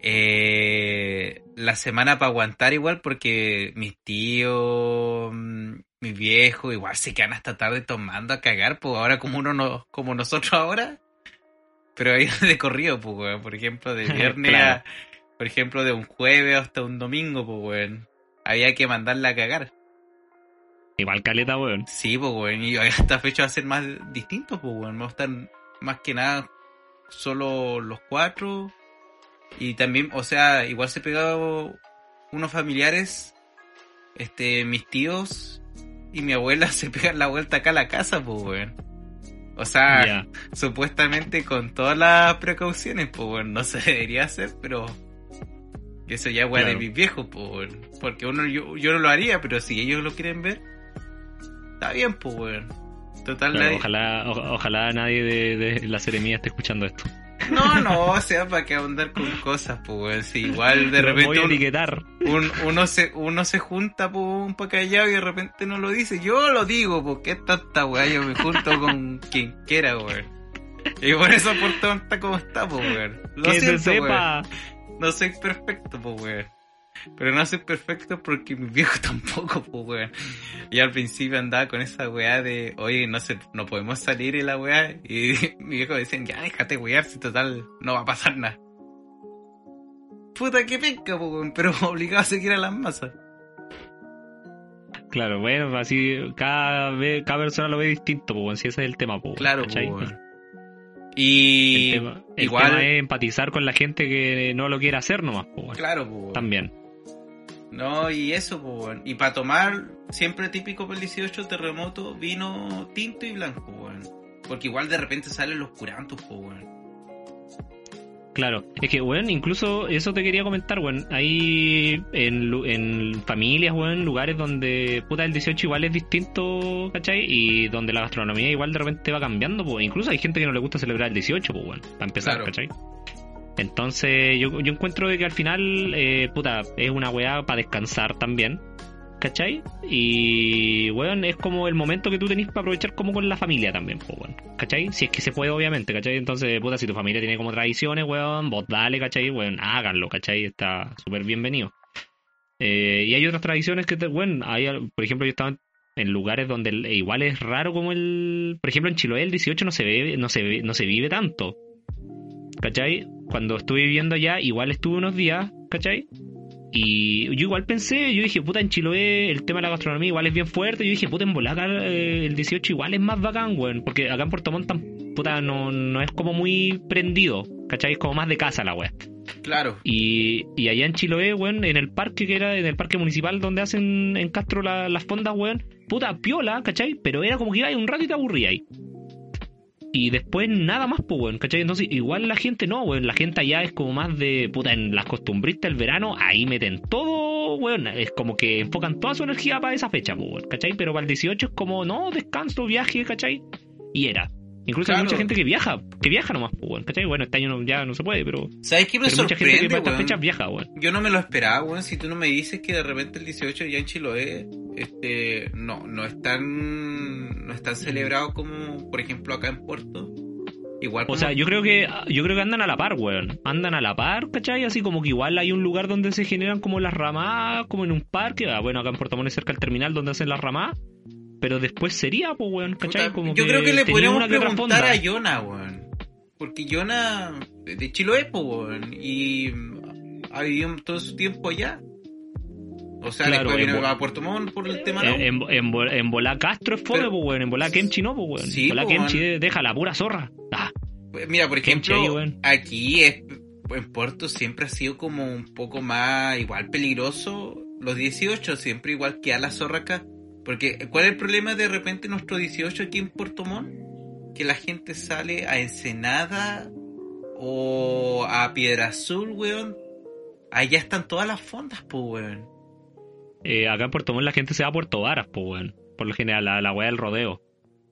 eh, la semana para aguantar igual, porque mis tíos, mm, mis viejos, igual se quedan hasta tarde tomando a cagar, pues ahora como uno no, como nosotros ahora, pero ahí de corrido, pues, weón. Por ejemplo, de viernes Claro. a, por ejemplo, de un jueves hasta un domingo, pues, weón. Había que mandarla a cagar. Igual caleta, weón. Sí, pues, weón. Y esta fecha va a ser más distinto, pues, weón. A estar más que nada solo los cuatro. Y también, o sea, igual se pegaban unos familiares, este, mis tíos y mi abuela se pegan la vuelta acá a la casa, pues, weón. O sea, supuestamente con todas las precauciones, pues bueno, no se debería hacer, pero eso ya es weá de Claro. mis viejos, bueno. Porque uno yo, yo no lo haría, pero si ellos lo quieren ver, está bien, pues bueno. Total, Claro, nadie- ojalá, o- ojalá nadie de, de la seremía esté escuchando esto. No, no, o sea, para que andar con cosas, pues. Si igual de repente voy a uno, etiquetar. un- uno se uno se junta pues, un poco callado y de repente no lo dice. Yo lo digo, porque esta esta weá, yo me junto con quien quiera, weón. Y por eso por está como está, pues weón. Lo que siento, se weón. sepa. No soy perfecto, pues, weón. Pero no soy perfecto porque mi viejo tampoco, pues, weón. Y al principio andaba con esa weá de, oye, no sé, no podemos salir en la weá. Y mi viejo decía, ya, déjate wear, si total no va a pasar nada. Puta que penca, pues, weón, pero obligado a seguir a las masas. Claro, bueno, así cada, vez, cada persona lo ve distinto, pues, si ese es el tema, pues, Claro, pues. Y El, tema, el igual- tema es empatizar con la gente que no lo quiere hacer nomás, pues, claro, pues. También. No, y eso, pues. Y para tomar, siempre típico para el 18 terremoto, vino tinto y blanco. Porque igual de repente salen los curantos, pues. Claro, es que, weón, incluso eso te quería comentar, weón. Hay en, en familias, weón, lugares donde, puta, el 18 igual es distinto, ¿cachai? Y donde la gastronomía igual de repente va cambiando, pues. Incluso hay gente que no le gusta celebrar el 18, pues, weón, para empezar, Claro. ¿cachai? Entonces, yo, yo encuentro de que al final, eh, puta, es una weá para descansar también, ¿cachai? Y, weón, es como el momento que tú tenés para aprovechar como con la familia también, pues, weón, ¿cachai? Si es que se puede, obviamente, ¿cachai? Entonces, puta, si tu familia tiene como tradiciones, weón, vos dale, ¿cachai? Weón, háganlo, ¿cachai? Está súper bienvenido. Eh, y hay otras tradiciones que, te, bueno, hay, por ejemplo, yo estaba en- lugares donde igual es raro como el, por ejemplo, en Chiloé el 18 no se ve, no se ve- no se vive tanto. ¿Cachai? Cuando estuve viviendo allá, igual estuve unos días, ¿cachai? Y yo igual pensé, yo dije, puta, en Chiloé el tema de la gastronomía igual es bien fuerte. Yo dije, puta, en Bolaca eh, el 18 igual es más bacán, weón. Porque acá en Puerto Montt, puta, no, no es como muy prendido, ¿cachai? Es como más de casa la weá. Claro. Y, y allá en Chiloé, weón, en el parque que era, en el parque municipal donde hacen en Castro la- las fondas, weón, puta, piola, ¿cachai? Pero era como que iba ahí un rato y te aburría ahí. Y después nada más, pues, weón, ¿cachai? Entonces, igual la gente no, weón, la gente allá es como más de, puta, en las costumbristas del verano, ahí meten todo, weón, es como que enfocan toda su energía para esa fecha, pues, weón, ¿cachai? Pero para el 18 es como, no, descanso, viaje, ¿cachai? Y era. Incluso hay mucha gente que viaja, que viaja nomás, pues, weón, ¿cachai? Bueno, este año no- ya no se puede, pero, ¿Sabes qué me pero mucha gente que sorprende, para estas fechas viaja, weón. Yo no me lo esperaba, weón. Si tú no me dices que de repente el 18 ya en Chiloé este, no, no es tan, no es tan celebrado como, por ejemplo, acá en Puerto. Igual O sea, yo creo que yo creo que andan a la par, weón. Andan a la par, ¿cachai? Así como que igual hay un lugar donde se generan como las ramadas, como en un parque. Ah, bueno, acá en Puerto Montt cerca del terminal donde hacen las ramadas. Pero después sería, pues, weón, ¿cachai? Como yo creo que le podríamos preguntar a Yona, weón. Porque Yona de Chiloé, po, weón. Y ha vivido todo su tiempo allá. O sea, Claro, después en Bo- a Puerto Montt por el tema, ¿no? En, en, en, en Volá Castro es fome, pues, weón. En Volá Kemchi no, pues, weón. Sí, Volá Kemchi deja la pura zorra. Ah, Pues Mira, por ejemplo, aquí es, en Puerto siempre ha sido como un poco más igual peligroso. Los 18 siempre igual que a la zorra acá. Porque, ¿cuál es el problema de repente nuestro 18 aquí en Puerto Montt? Que la gente sale a Ensenada o a Piedra Azul, weón. Allá están todas las fondas, pues, weón. Eh, acá en Puerto Montt la gente se va a Puerto Varas, pues, weón. Por lo general, la, la weá del rodeo.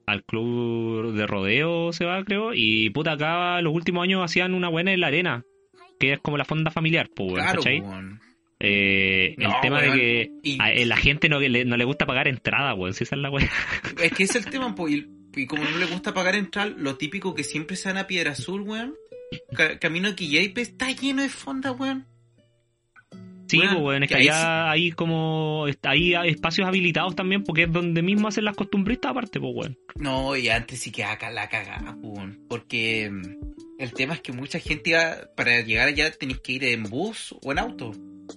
Al club de rodeo se va, creo. Y puta, acá los últimos años hacían una buena en la arena. Que es como la fonda familiar, pues, Claro, ¿cachai? Eh, el No, tema weón. de que Y- a la gente no le, no le gusta pagar entrada, weón. Si esa es la weá. Es que ese es el tema, po, y, y como no le gusta pagar entrar, lo típico que siempre se van a Piedra Azul, weón. Ca- camino a Quillaipe está lleno de fondas, weón. Sí, Weón, pues, weón, es que que allá hay como. está- Hay espacios habilitados también, porque es donde mismo hacen las costumbristas, aparte, pues, weón. No, y antes sí que acá la cagada, weón. Porque mm, el tema es que mucha gente iba, para llegar allá tenés que ir en bus o en auto.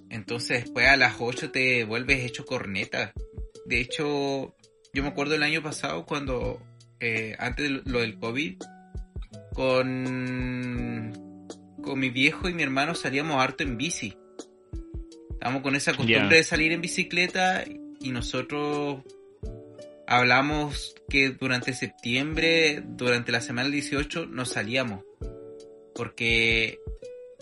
Entonces después a las 8 te vuelves hecho corneta. De hecho, yo me acuerdo el año pasado cuando, eh, antes de lo del COVID, con, con mi viejo y mi hermano salíamos harto en bici. Estábamos con esa costumbre de salir en bicicleta y nosotros hablamos que durante septiembre, durante la semana del 18, nos salíamos. Porque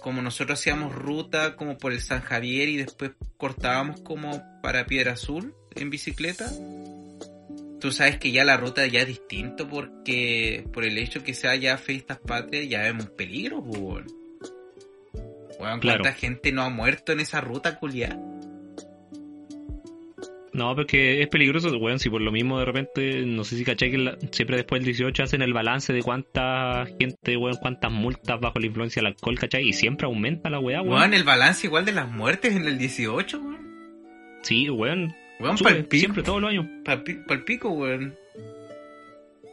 como nosotros hacíamos ruta como por el San Javier y después cortábamos como para Piedra Azul en bicicleta, tú sabes que ya la ruta ya es distinto porque por el hecho que sea ya fiestas patrias ya un peligro, pues, weón. Claro. ¿cuánta gente no ha muerto en esa ruta, culiá? No, porque es peligroso, weón, si por lo mismo de repente, no sé si cachai que la- siempre después del 18 hacen el balance de cuánta gente, weón, cuántas multas bajo la influencia del alcohol, cachai, y siempre aumenta la weá, weón. Weón, el balance igual de las muertes en el 18, weón. Sí, weón, Weón, sube, pal pico, siempre, todos los años. pi- pal pico, weón.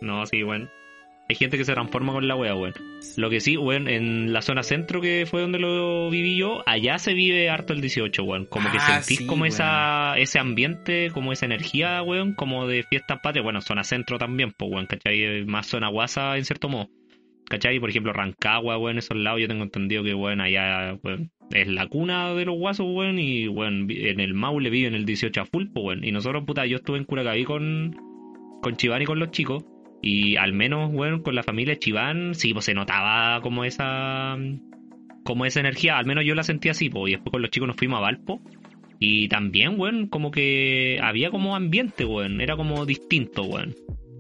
No, sí, weón. Hay gente que se transforma con la weá, weón. Lo que sí, weón, en la zona centro que fue donde lo viví yo, allá se vive harto el 18, weón. Como que Ah, sentís sí, como weón. esa, ese ambiente, como esa energía, weón, como de fiestas patrias. Bueno, zona centro también, pues, weón, ¿cachai? Más zona guasa, en cierto modo. ¿Cachai? Por ejemplo, Rancagua, weón, esos lados, yo tengo entendido que, weón, allá, weón, es la cuna de los guasos, weón, y, weón, en el Maule viven el 18 a full, pues, weón. Y nosotros, puta, yo estuve en Curacaví con, con Chiván y con los chicos. Y al menos, weón, con la familia Chiván, sí, pues se notaba como esa como esa energía, al menos yo la sentí así, po, y después con los chicos nos fuimos a Valpo. Y también, weón, como que había como ambiente, weón, era como distinto, weón.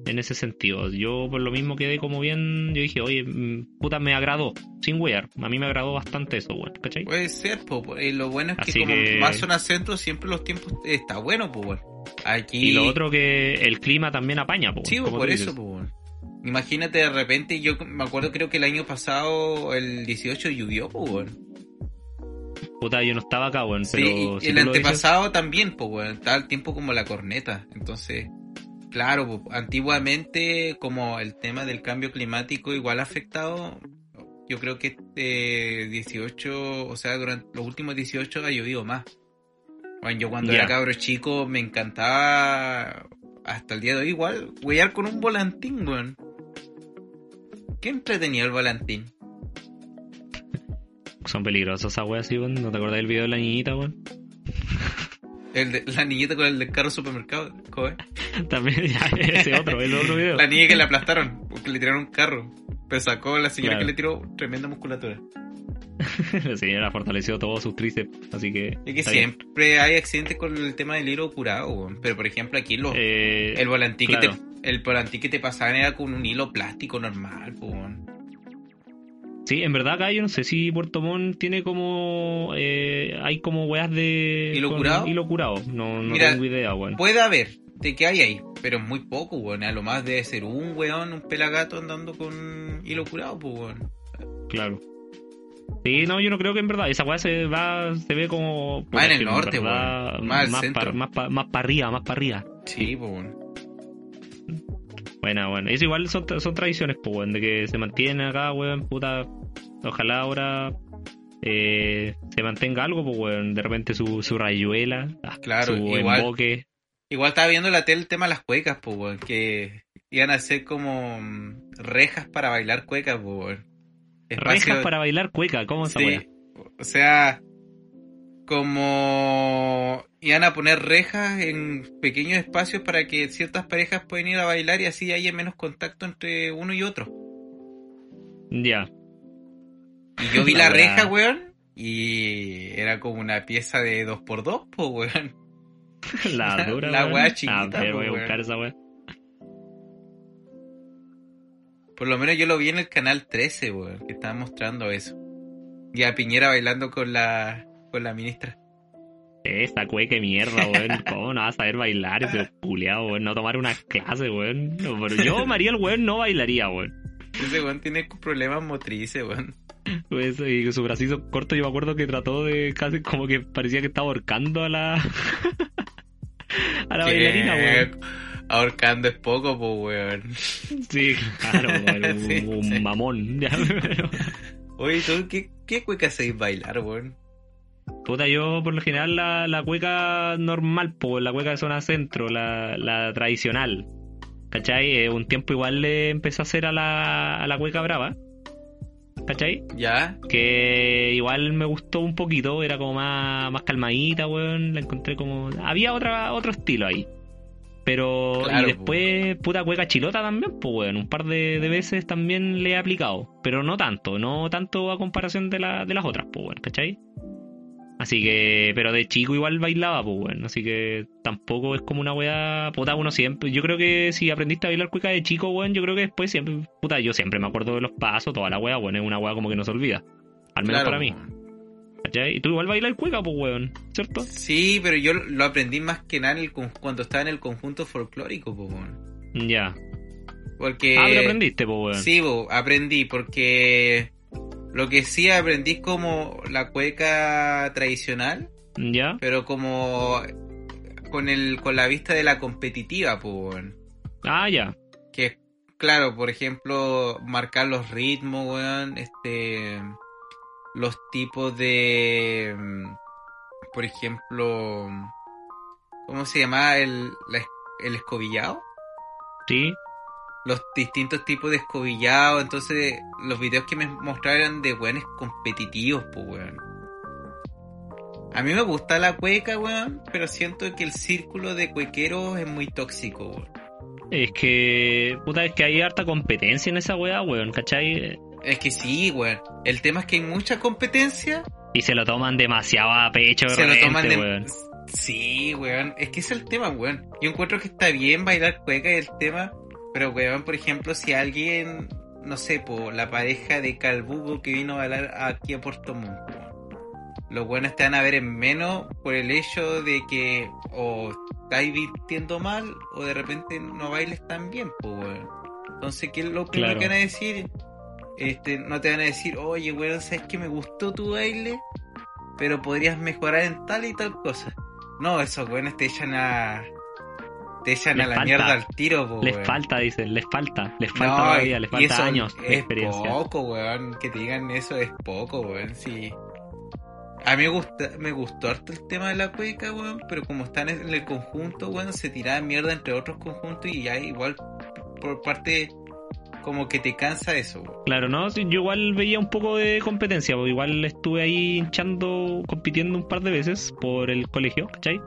En ese sentido, yo por lo mismo quedé como bien, yo dije, oye, mm, puta, me agradó, sin wear, a mí me agradó bastante eso, weón, ¿cachai? Puede ser. Eh, lo bueno es que Así como que- más zona centro, siempre los tiempos eh, está bueno, pues, weón. Aquí... Y lo otro que el clima también apaña, po, Sí, por eso, pues. Imagínate de repente, yo me acuerdo, creo que el año pasado, el 18 llovió, pues, weón. Puta, yo no estaba acá, weón, Sí, pero... y si el dices- antepasado también, pues, weón. Estaba el tiempo como la corneta. Entonces, claro, antiguamente, como el tema del cambio climático igual ha afectado, yo creo que este 18, o sea, durante los últimos 18 ha llovido más. Bueno, yo cuando era cabro chico me encantaba, hasta el día de hoy igual, huear con un volantín, weón. Qué entretenido el volantín. Son peligrosos esas weas, sí, weón. ¿No te acordás del video de la niñita, weón? El de- la niñita con el del carro supermercado, ¿cómo es? También, ya, ese otro, ese otro video. La niña que le aplastaron, porque le tiraron un carro. Pero sacó a la señora Claro. que le tiró tremenda musculatura. La señora fortaleció todos sus tríceps, así que... Y que bien. siempre hay accidentes con el tema del hilo curado, weón. Pero por ejemplo aquí los, Eh, el volantín claro. que te, el volantín que te pasaban era con un hilo plástico normal, weón. Sí, en verdad acá yo no sé si Puerto Montt tiene como... eh, hay como weas de... ¿Hilo curado? Hilo curado, no, no Mira, tengo idea, weón. Puede haber de que hay ahí, pero muy poco, weón. A lo más debe ser un weón, un pelagato andando con hilo curado, pues, weón. Claro. Sí, no, yo no creo que en verdad. Esa weá se va, se ve como. Más en el norte, weón. Más Más centro. para más pa- más pa arriba, más para arriba. Sí, pues, weón. Bueno, bueno. Eso igual son, son tradiciones, pues, weón, de que se mantienen acá, weón, puta. Ojalá ahora eh, se mantenga algo, pues, weón. De repente su, su rayuela, ah, Claro, su igual. emboque. Igual estaba viendo la tele el tema de las cuecas, pues, weón. Que iban a ser como mm, rejas para bailar cuecas, pues, weón. Espacio- Rejas para bailar cueca, ¿cómo esa Sí, o sea, como iban a poner rejas en pequeños espacios para que ciertas parejas puedan ir a bailar y así haya menos contacto entre uno y otro. Ya. Y yo vi La reja, weón, y era como una pieza de 2x2, pues, weón. La dura, La weá Ah, chiquita, pero po, voy a weón. buscar esa weá. Por lo menos yo lo vi en el canal 13, weón, que estaban mostrando eso. Y a Piñera bailando con la, con la ministra. Esta cueca de mierda, weón. ¿Cómo no vas a saber bailar ese culiado, weón? No tomar una clase, weón. No, pero yo, María el weón, no bailaría, weón. Ese weón tiene problemas motrices, weón. Pues, y su bracito corto, yo me acuerdo que trató de casi como que parecía que estaba ahorcando a la. a la bailarina, weón. Ahorcando es poco, pues, weón. Sí, claro, weón. Un, Sí, un sí. mamón. Ya, pero- Oye, ¿tú qué, qué cueca hacéis bailar, weón? Puta, yo por lo general la, la cueca normal, pues, la cueca de zona centro, la, la tradicional. ¿Cachai? Eh, un tiempo igual le empecé a hacer a la, a la cueca brava. ¿Cachai? ¿Ya? Que igual me gustó un poquito, era como más, más calmadita, weón. La encontré como. Había otra, otro estilo ahí. Pero. Claro, y después, puta cueca chilota también, pues, weón. Un par de, de veces también le he aplicado. Pero no tanto, no tanto a comparación de, la, de las otras, pues, weón, ¿cachai? Así que, pero de chico igual bailaba, pues, weón. Así que tampoco es como una weá. Puta, uno siempre. Yo creo que si aprendiste a bailar cueca de chico, weón, yo creo que después siempre. Puta, yo siempre me acuerdo de los pasos, toda la weá, weón. Es una weá como que no se olvida. Al menos Claro, para mí. ¿Cachai? Y tú igual bailas cueca, pues, weón. ¿Cierto? Sí, pero yo lo aprendí más que nada en el cuando estaba en el conjunto folclórico, pues, weón. Ya. Porque... Ah, pero aprendiste, pues, weón. Sí, bo, aprendí, porque lo que sí aprendí es como la cueca tradicional, Ya. pero como con el con la vista de la competitiva, pues, weón. Ah, ya. que claro, por ejemplo, marcar los ritmos, weón, este los tipos de mm, por ejemplo, ¿cómo se llama el la el escobillado? Sí. Los distintos tipos de escobillado, entonces los videos que me mostraron eran de weones competitivos, pues weón. A mí me gusta la cueca, weón, pero siento que el círculo de cuequeros es muy tóxico, weón. Es que, puta, es que hay harta competencia en esa weá, weón, ¿cachai? Es que sí, weón. El tema es que hay mucha competencia. Y se lo toman demasiado a pecho, Se lo toman de... weón. Sí, weón. Es que es el tema, weón. Yo encuentro que está bien bailar cueca y el tema. Pero, weón, por ejemplo, si alguien, no sé, po, la pareja de Calbugo que vino a bailar aquí a Puerto Montt. Los buenos te van a ver en menos por el hecho de que o estáis vistiendo mal o de repente no bailes tan bien, pues, weón. Entonces, ¿qué es lo primero Claro. que van a decir? Este, no te van a decir, oye, weón, ¿sabes que me gustó tu baile? Pero podrías mejorar en tal y tal cosa. No, esos weones te echan a. Te echan Les a la falta. mierda al tiro, po, Les falta, dicen, les falta, les falta No, todavía, les falta años de es experiencia. poco, weón. Que te digan eso es poco, weón. Sí. A mí me, gusta, me gustó harto el tema de la cueca, weón. Pero como están en el conjunto, weón, se tiraban mierda entre otros conjuntos y ya igual por parte como que te cansa eso, weón. Claro, no, yo igual veía un poco de competencia, igual estuve ahí hinchando, compitiendo un par de veces por el colegio, ¿cachai?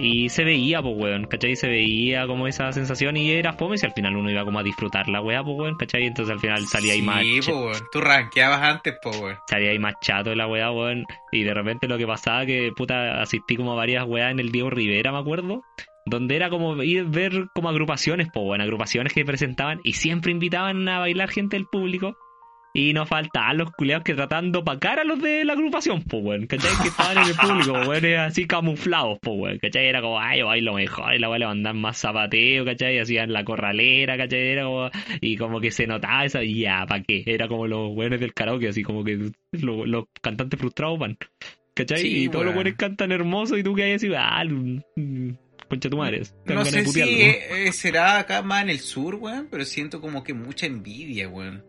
Y se veía, pues, weón, ¿cachai? Se veía como esa sensación y era fome si al final uno iba como a disfrutar la weá, pues, weón, ¿cachai? Entonces al final salía ahí más, Sí, po, weón. Tú rankeabas antes, po, weón. salía ahí más chato de la weá, weón. Y de repente lo que pasaba que, puta, asistí como a varias weas en el Diego Rivera, me acuerdo. Donde era como ir ver como agrupaciones, pues bueno, agrupaciones que presentaban y siempre invitaban a bailar gente del público. Y no faltaban los culeados que tratando pa' cara a los de la agrupación, pues weón, ¿cachai? Que estaban en el público, weón, así camuflados, pues weón, ¿cachai? Era como, ay, yo bailo mejor, y la weá le mandaban más zapateo, ¿cachai? Hacían la corralera, ¿cachai? Era como, y como que se notaba esa, y ya, ¿pa' qué? Era como los weones del karaoke, así como que lo- los cantantes frustrados van, ¿cachai? Sí, y todos los weón. weones cantan hermoso y tú que hay así, ah, mm, concha tu madre. No sé si eh, será acá más en el sur, weón. Pero siento como que mucha envidia, weón.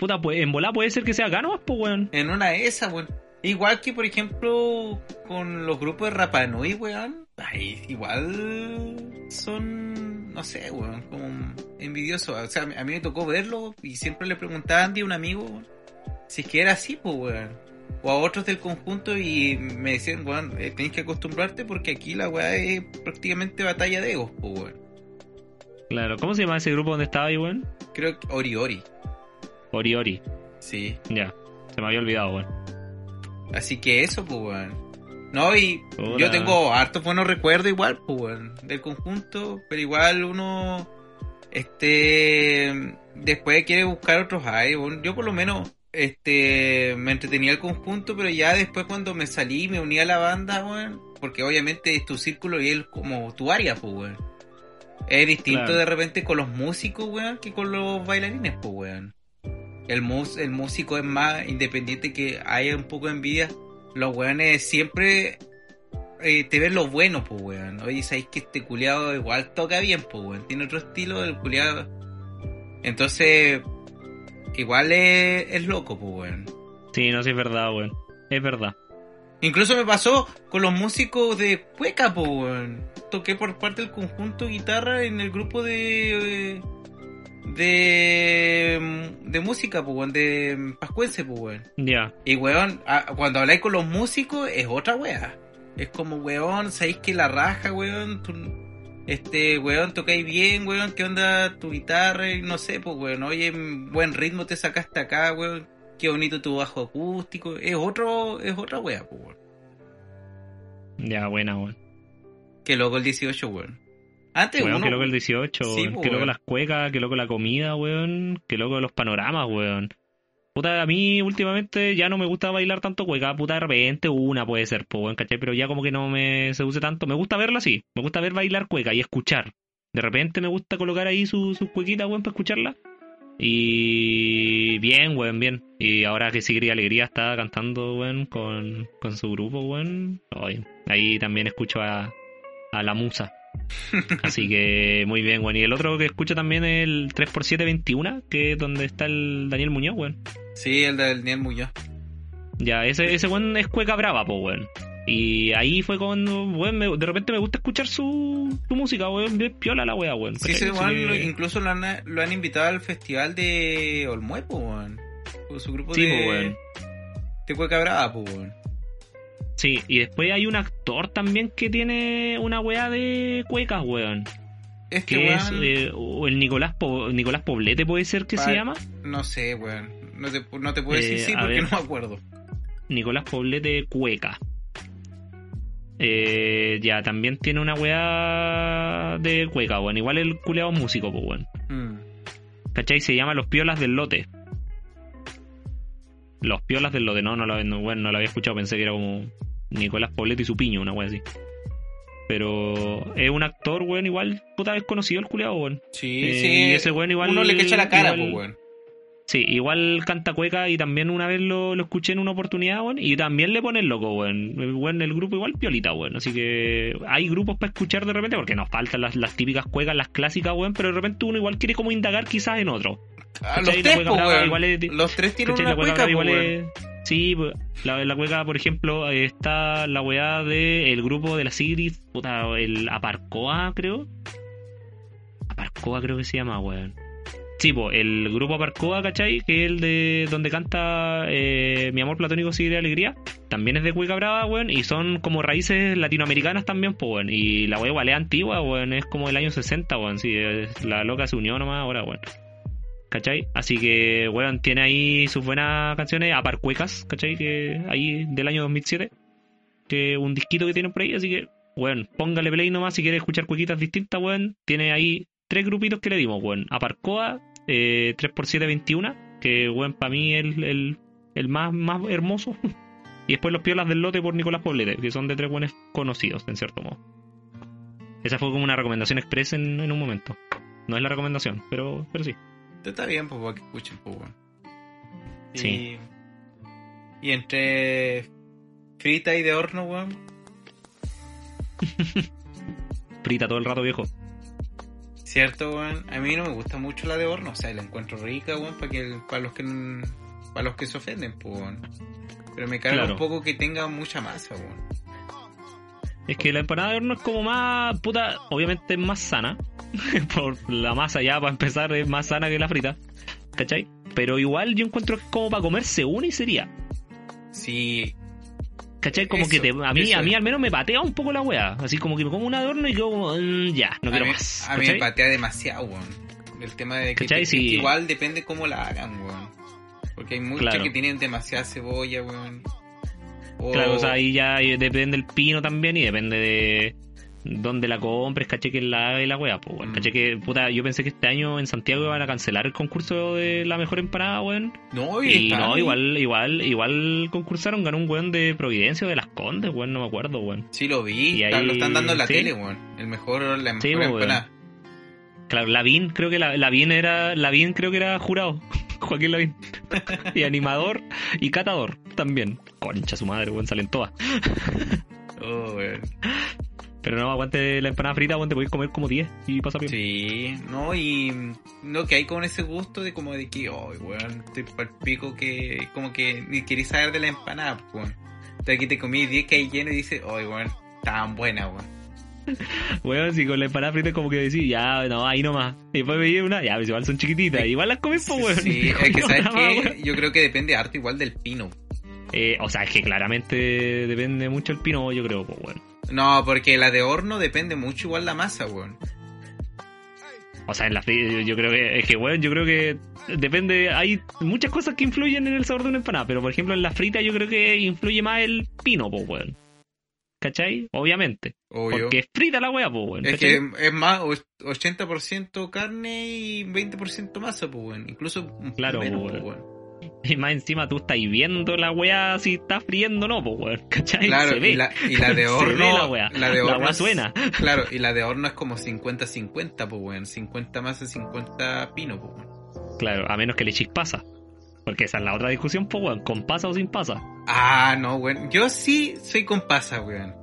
Puta, pues en volá puede ser que sea acá nomás, pues weón. En una de esas, weón. Igual que, por ejemplo, con los grupos de Rapanui, weón. Ay, igual son, no sé, weón, como envidiosos. O sea, a mí me tocó verlo y siempre le preguntaba a Andy, un amigo, weón, si es que era así, pues, weón. O a otros del conjunto y me decían, weón, eh, tenés que acostumbrarte porque aquí la weá es prácticamente batalla de egos, pues, weón. Claro, ¿cómo se llama ese grupo donde estaba ahí, weón? Creo que Ori Ori, Ori Ori. sí. Ya, se me había olvidado, weón. Así que eso, pues, weón. No, y yo tengo hartos buenos recuerdos igual, pues, weón, del conjunto, pero igual uno, este, después quiere buscar otros aires, weón. Yo por lo menos, este, me entretenía el conjunto, pero ya después cuando me salí, me uní a la banda, weón, porque obviamente es tu círculo y es como tu área, pues, weón. Es distinto Claro. de repente con los músicos, weón, que con los bailarines, pues, weón. El, mus el músico es más independiente que haya un poco de envidia. Los weones siempre eh, te ven lo bueno, pues, weón. Oye, sabéis que este culiado igual toca bien, pues, weón. Tiene otro estilo del culiado. Entonces, igual es, es loco, pues, weón. Sí, no, sí es verdad, weón. Es verdad. Incluso me pasó con los músicos de Cueca, pues, weón. Toqué por parte del conjunto guitarra en el grupo de. eh, de. de música, pues, weón. De Pascuense, pues, weón. Ya. Y weón, a- cuando habláis con los músicos es otra wea. Es como, weón, sabéis que la raja, weón, tú, este, weón, tocáis bien, weón, ¿qué onda tu guitarra? Y no sé, pues, weón, oye, buen ritmo te sacaste acá, weón, qué bonito tu bajo acústico. Es otro, es otra wea, pues, weón. Ya, buena, weón. Que loco el 18, weón. Antes Weón, uno... que loco el 18, Sí, weón. po, que loco las cuecas, que loco la comida, weón. Que loco los panoramas, weón. Puta, a mí últimamente ya no me gusta bailar tanto cueca, puta, de repente una puede ser, po, weón, ¿cachai? Pero ya como que no me seduce tanto. Me gusta verla así, me gusta ver bailar cueca y escuchar. De repente me gusta colocar ahí sus su cuequitas, weón, para escucharla. Y bien, weón, bien. Y ahora que Sigrid Alegría está cantando, weón, con, con su grupo, weón. ay, ahí también escucho a, a la musa. Así que muy bien, weón. Y el otro que escucho también es el 3x721, que es donde está el Daniel Muñoz, weón. Sí, el del Niel Muñoz. Ya, ese, ese weón es cueca brava, po, weón. Y ahí fue cuando, weón, me- de repente me gusta escuchar su, su música, weón. Bien piola la wea, weón. Sí, ese weón incluso lo han, lo han invitado al festival de Olmué, pues, weón. Con su grupo Sí, de... po, weón. de Cueca Brava, pues, weón. Sí, y después hay un actor también que tiene una weá de cuecas, weón. este ¿Qué es? Eh, o el Nicolás, Po- Nicolás Poblete puede ser que se llama. No sé, weón. No te, no te puedo decir Eh, sí porque ver. no me acuerdo. Nicolás Poblete Cueca. Eh, ya, también tiene una weá de Cueca, weón. Igual el culeado músico, pues, weón. Mm. ¿Cachai? Se llama Los Piolas del Lote. Los Piolas del Lote, no, no lo, no, bueno, no lo había escuchado, pensé que era como Nicolás Poblete y su piño, una wea así. Pero es un actor, weón, igual, puta vez conocido el culeado, weón. Sí, Eh, sí. y ese weón igual- Uno le cacha la cara, igual- pues, weón. Sí, igual canta cueca y también una vez lo, lo escuché en una oportunidad, weón, y también le pone el loco, weón. Weón, el grupo igual piolita, weón. Así que hay grupos para escuchar de repente, porque nos faltan las, las típicas cuecas, las clásicas, weón, pero de repente uno igual quiere como indagar quizás en otro. Ah, los tres, pues, brava weón. igual es Los tres tienen una cueca igual pues, weón. es- Sí, la, la por ejemplo, está la weá de el grupo de la Sigrid, puta, el Aparcoa, creo. Aparcoa creo que se llama, weón. Sí, pues, el grupo Aparcoa, ¿cachai? Que es el de donde canta eh, Mi amor platónico sigue de alegría. También es de Cueca Brava, weón. Y son como raíces latinoamericanas también, pues, weón. Y la weá igual es antigua, weón. Es como del año 60, weón. Sí, la loca se unió nomás ahora, weón. ¿Cachai? Así que, weón, tiene ahí sus buenas canciones, Aparcuecas, ¿cachai? Que ahí del año 2007. Que un disquito que tienen por ahí, así que, weón, póngale play nomás si quiere escuchar cuequitas distintas, weón. Tiene ahí tres grupitos que le dimos, weón. Aparcoa, eh, 3x721, que, weón, para mí es el, el, el más, más hermoso. y después los piolas del lote por Nicolás Poblete, que son de tres buenos conocidos, en cierto modo. Esa fue como una recomendación express en, en un momento. No es la recomendación, pero, pero sí. Está bien, pues, para que escuchen, pues. Y- Sí. Y entre frita y de horno, weón. Frita todo el rato, viejo. Cierto, weón. A mí no me gusta mucho la de horno. O sea, la encuentro rica, weón, para, que, para los que para los que se ofenden, pues, weón. Pero me carga Claro. un poco que tenga mucha masa, weón. Es que la empanada de horno es como más, puta, obviamente es más sana. Por la masa ya, para empezar, es más sana que la frita. ¿Cachai? Pero igual yo encuentro que es como para comerse una y sería. Sí, ¿Cachai? Como Eso, que te- a mí, eso a mí al menos me patea un poco la weá. Así como que me como una de horno y quedo como, "Mm, ya, no a, quiero mí, más. a mí me patea demasiado, weón. El tema de que, Sí. igual depende cómo la hagan, weón. Porque hay muchos Claro. que tienen demasiada cebolla, weón. O- Claro, o sea, ahí ya eh, depende del pino también y depende de dónde la compres, caché que la la weá, pues, weón. Mm. Caché que, puta, yo pensé que este año en Santiago iban a cancelar el concurso de la mejor empanada, weón. No, y, no, ahí. igual, igual, igual concursaron, ganó un weón de Providencia o de las Condes, weón, no me acuerdo, weón. Sí, lo vi. Y ahí- lo están dando en la sí. tele, weón. El mejor, la mejor Sí, pues, weón. empanada. Claro, Lavín, creo que la, Lavín era, Lavín creo que era jurado, Joaquín Lavín. y animador y catador también. Concha su madre, weón, salen todas. Oh, weón. Pero no, aguante la empanada frita, weón, te podéis comer como 10 y pasa bien. Sí, no, y no, que hay con ese gusto de como de que, oh, weón, estoy pal pico que como que ni queréis saber de la empanada, pues, weón. Entonces aquí te comí 10 que hay lleno y dices, oh, weón, estaban buenas, weón. Weón, si con la empanada frita como que decís, ya, no, ahí nomás. Y después veía una, ya, pues igual son chiquititas, igual las comes, pues, weón. Sí, es que sabes que yo creo que depende harto igual del pino. Eh, o sea, es que claramente depende mucho el pino, yo creo, pues, weón. No, porque la de horno depende mucho igual la masa, weón. O sea, en la frita, yo creo que, es que, weón, yo creo que depende, hay muchas cosas que influyen en el sabor de una empanada, pero por ejemplo en la frita yo creo que influye más el pino, pues, weón. ¿Cachai? Obviamente. Obvio. Porque es frita la weá, pues, weón. Es que es más och- 80% carne y 20% masa, pues, weón. Incluso un Claro, menos, pues, weón. Y más encima tú estás viendo la weá si está friendo o no, pues, weón. ¿Cachai? Claro, Se ve. y la, y la de Se horno. ve la weá. La de La horno. weá es- suena. Claro, y la de horno es como 50-50, pues, weón. 50 masa, 50 pino, pues, weón. Claro, a menos que le eches pasa. Porque esa es la otra discusión, pues, weón. ¿Con pasa o sin pasa? Ah, no, weón. Yo sí soy con pasa, weón.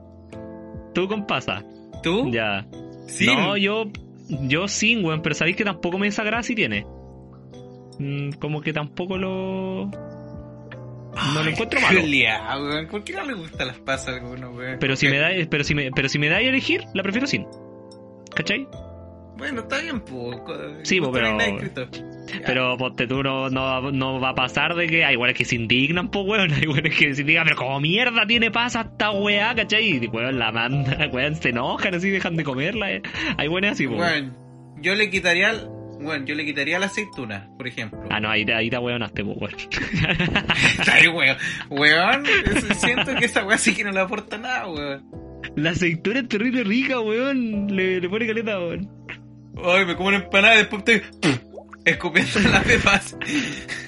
Tú con pasa. ¿Tú? Ya. Sí. No, yo, yo sin, weón, pero sabéis que tampoco me desagrada si tiene. Mm, como que tampoco lo. No lo encuentro malo. Culiao, weón. ¿Por qué no le gustan las pasas a alguno, weón? Pero si me da, pero si me, pero si me da a elegir, la prefiero sin. ¿Cachai? Bueno, está bien, pues. Sí, Justo no hay pero-. Pero ponte tú, no, no, no va a pasar de que hay weones que se indignan, pues weón. Hay weones que se indignan, pero como mierda tiene pasa esta weá, ¿cachai? Y weón la manda, weón se enojan así, dejan de comerla. eh. Hay weones así, pues. Weón, yo le quitaría, el- bueno, yo le quitaría la aceituna, por ejemplo. Ah, no, ahí, te- ahí te weonaste, pues weón. Ay, weón, weón, siento que esa weá sí que no le aporta nada, weón. La aceituna es terrible rica, weón. Le, le pone caleta, weón. Ay, me como una empanada y después estoy escupiendo las pepas.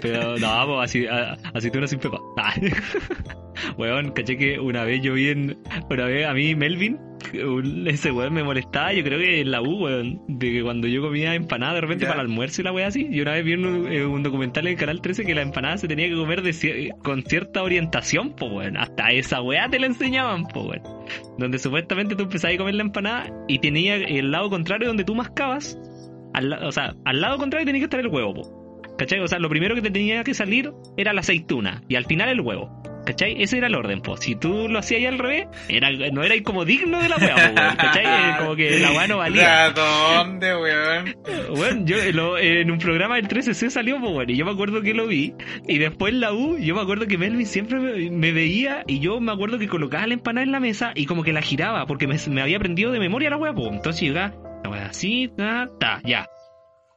Pero no, pues así, a- aceituna sin pepa. Ah. Weón, caché que una vez yo vi en. Una vez a mí, Melvin, ese weón me molestaba, yo creo que en la U, weón. De que cuando yo comía empanada de repente para el almuerzo y la weá así. Y una vez vi un, eh, un documental en el canal 13 que la empanada se tenía que comer de con cierta orientación, pues weón. Hasta esa weá te la enseñaban, pues weón. Donde supuestamente tú empezabas a comer la empanada y tenía el lado contrario donde tú mascabas. Al, o sea, al lado contrario tenía que estar el huevo, po. ¿Cachai? O sea, lo primero que te tenía que salir era la aceituna y al final el huevo. ¿Cachai? Ese era el orden, po. Si tú lo hacías ahí al revés, era, no era como digno de la weá, po. ¿Cachai? Eh, Como que la weá no valía. ¿A dónde, weón? Bueno, yo eh, lo- en un programa del 13C salió, pues bueno, y yo me acuerdo que lo vi. Y después en la U, yo me acuerdo que Melvin siempre me, me veía y yo me acuerdo que colocaba la empanada en la mesa y como que la giraba, porque me, me había aprendido de memoria la weá, pues. Entonces llegaba, la weá así, ta, ta, ya.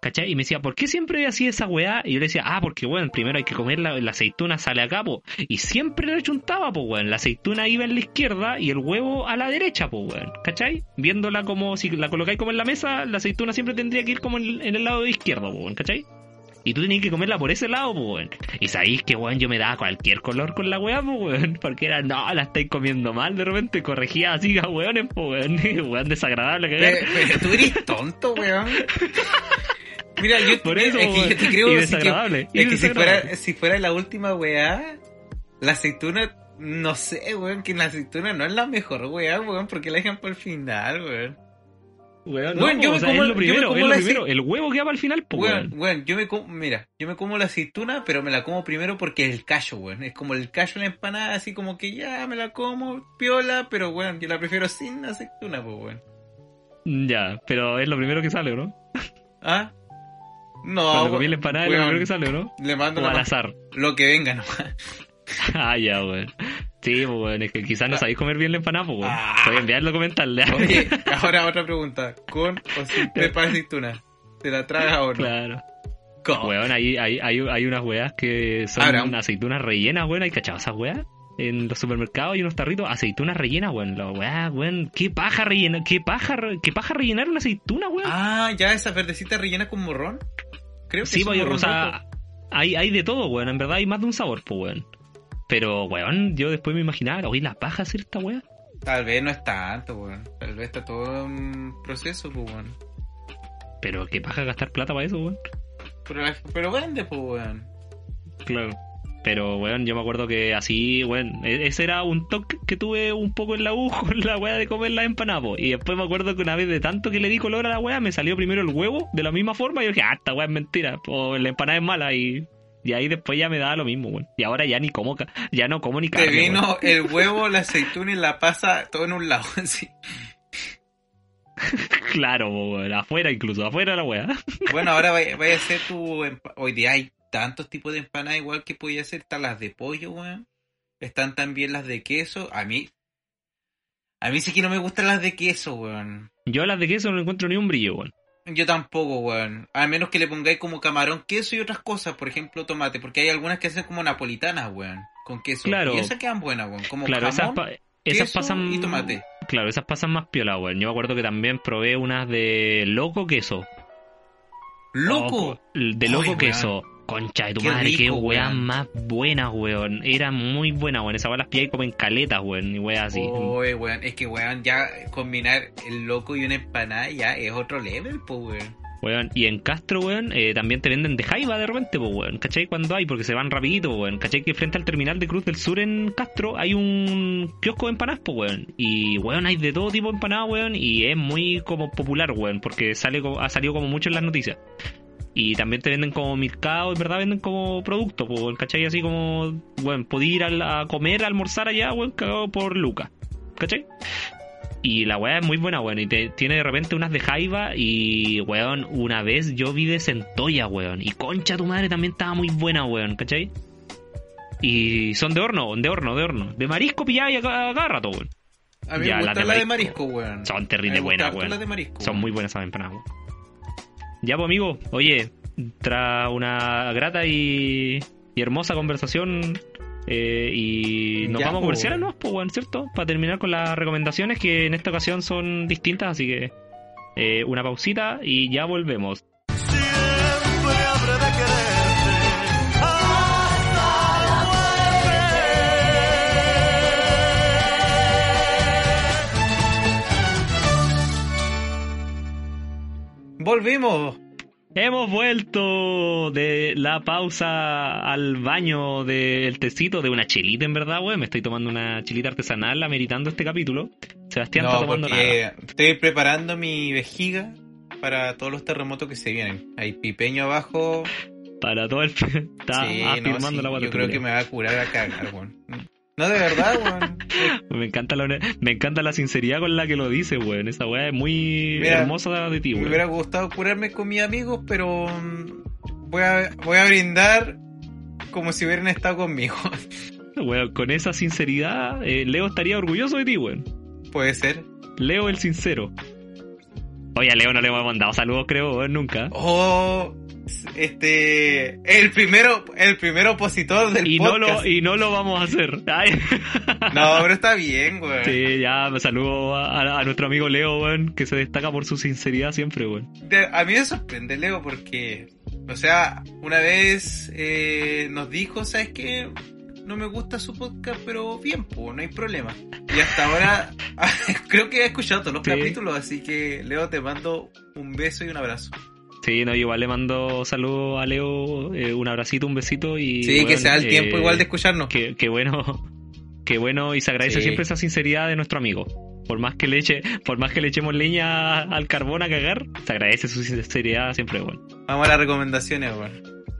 ¿Cachai? Y me decía, ¿por qué siempre hacía esa weá? Y yo le decía, ah, porque bueno, primero hay que comer la, la aceituna, sale acá, po. Y siempre le chuntaba, pues weón. La aceituna iba en la izquierda y el huevo a la derecha, pues weón. ¿Cachai? Viéndola como, si la colocáis como en la mesa, la aceituna siempre tendría que ir como en, el lado izquierdo, pues weón. ¿Cachai? Y tú tenías que comerla por ese lado, pues weón. Y sabéis que weón, yo me daba cualquier color con la weá, pues weón. Porque era, no, la estáis comiendo mal, de repente corregía así a weones, pues weón. weón desagradable que Pero, pero tú eres tonto, weón. Mira, yo, Por eso, es que yo te creo Y desagradable, que, y es que si fuera, si fuera la última weá, la aceituna, no sé, weón, que la aceituna no es la mejor weá, weón, porque la dejan por el final, weón. Weón, no, yo me como- lo me primero, como es lo la primero. El huevo que va el final, pues, Weón, weón. weón, yo me como, mira, yo me como la aceituna, pero me la como primero porque es el callo, weón. Es como el callo en la empanada, así como que ya me la como, piola, pero weón, yo la prefiero sin aceituna, pues, weón. Ya, pero es lo primero que sale, ¿o ¿no? ¿Ah? No, Cuando comí la empanada es lo primero que sale, ¿o ¿no? Le mando O al azar. lo que venga nomás. ah, ya, weón. Sí, pues, weón, es que quizás no sabéis comer bien la empanada, pues, weón. Ah. Voy a enviarlo comentarle. Oye, ahora otra pregunta. ¿Con o sin pepa de aceituna? ¿Te la tragas o no? claro. ¿Cómo? Weón, hay, hay, hay, hay unas weas que son Ahora, un- aceitunas rellenas, weón. ¿Hay cachado esas weas? En los supermercados hay unos tarritos, aceitunas rellenas, weón. La weá, weón. ¿Qué paja rellena? ¿Qué paja, qué paja rellenar una aceituna, weón? Ah, ya esa verdecita rellena con morrón. Creo que Sí, es un pues, o morrón sea, hay, hay de todo, weón. En verdad hay más de un sabor, pues, weón. Pero, weón, yo después me imaginaba, oye, la paja hacer esta weá. Tal vez no es tanto, weón. Tal vez está todo en proceso, pues, weón. Pero qué paja gastar plata para eso, weón. Pero, la- pero vende, pues, weón. Claro. Pero, weón, yo me acuerdo que así, weón, e- ese era un toque que tuve un poco en la U con la weá de comer la empanada, po. Y después me acuerdo que una vez de tanto que le di color a la weá, me salió primero el huevo de la misma forma y yo dije, ah, esta weá es mentira, o la empanada es mala y... Y ahí después ya me daba lo mismo, weón. Y ahora ya ni como, ya no como ni Te carne, vino weón. el huevo, la aceituna y la pasa todo en un lado, así. Claro, weón, afuera incluso, afuera la weá. Bueno, ahora vaya, vaya a hacer tu... Hoy día hay tantos tipos de empanadas igual que podía hacer. Están las de pollo, weón. Están también las de queso. A mí... A mí sí que no me gustan las de queso, weón. Yo las de queso no encuentro ni un brillo, weón. Yo tampoco, weón. A menos que le pongáis como camarón, queso y otras cosas. Por ejemplo, tomate. Porque hay algunas que hacen como napolitanas, weón. Con queso. Claro. Y esas quedan buenas, weón. Como Claro, esas, pa- esas queso pasan... y tomate. Claro, esas pasan más piola, weón. Yo me acuerdo que también probé unas de loco queso. ¡Loco! Oh, de Ay, loco weón. Concha de tu Qué madre, qué weón. más buenas, weón. Era muy buena, weón. Esa weá las pillé como en caletas, weón. Y weas así. Oye, weón. Es que, weón, ya combinar el loco y una empanada ya es otro level, pues, weón. Weón. Y en Castro, weón, eh, también te venden de jaiba de repente, pues, weón. ¿Cachai? Cuando hay, porque se van rapidito, weón. ¿Cachai? Que frente al terminal de Cruz del Sur en Castro hay un kiosco de empanadas, pues, weón. Y, weón, hay de todo tipo de empanadas, weón. Y es muy como popular, weón. Porque sale ha salido como mucho en las noticias. Y también te venden como mercado, en verdad venden como producto, pues, ¿cachai? Así como, bueno, podía ir a comer, a almorzar allá, weón, cagado por Lucas, ¿cachai? Y la weá es muy buena, weón. Y te- tiene de repente unas de jaiba. Y, weón, una vez yo vi de centolla, weón. Y concha tu madre también estaba muy buena, weón, ¿cachai? Y son de horno, de horno, de horno. De marisco pillada y a ca- a cada rato, weón. A mí Ya, me las gusta de la de marisco. weón. Son terrible buenas, weón. las de marisco. Son muy buenas esas empanadas, weón. Ya, pues, amigo, oye, tras una grata y, y hermosa conversación. eh, y nos Ya, vamos a po, comerciales. ¿no? Pues, bueno, ¿cierto? Para terminar con las recomendaciones que en esta ocasión son distintas, así que eh, una pausita y ya volvemos. Volvimos. Hemos vuelto de la pausa al baño del tecito de una chelita, en verdad, güey. Me estoy tomando una chelita artesanal ameritando este capítulo. Sebastián está No, tomando nada. estoy preparando mi vejiga para todos los terremotos que se vienen. Hay pipeño abajo. Para todo el... Está sí, no, afirmando sí, la yo creo que me va a curar a cagar, weón. No, de verdad, weón. Me encanta la me encanta la sinceridad con la que lo dice, güey. Esa weá es muy Mira, hermosa de ti, Me güey. hubiera gustado curarme con mis amigos, pero mm, voy a, voy a brindar como si hubieran estado conmigo. Weón, con esa sinceridad, eh, Leo estaría orgulloso de ti, güey. Puede ser. Leo el sincero. Oye, a Leo no le hemos mandado saludos, creo, güey, nunca. Oh, este, el primero, el primer opositor del y no lo y no lo vamos a hacer. Ay. No, pero está bien, güey. Sí, ya me saludo a, a nuestro amigo Leo, weón, que se destaca por su sinceridad siempre. De- A mí me sorprende, Leo, porque, o sea, una vez eh, nos dijo, ¿sabes qué? No me gusta su podcast, pero bien, pues, no hay problema. Y hasta ahora creo que he escuchado todos los Sí. capítulos, así que, Leo, te mando un beso y un abrazo. Sí, no, igual le mando saludos a Leo, eh, un abracito, un besito y... Sí, que weón, sea el tiempo eh, igual de escucharnos. que, que bueno, que bueno y se agradece Sí. siempre esa sinceridad de nuestro amigo. Por más que le eche, por más que le echemos leña al carbón a cagar, se agradece su sinceridad siempre, weón. Vamos a las recomendaciones, güey,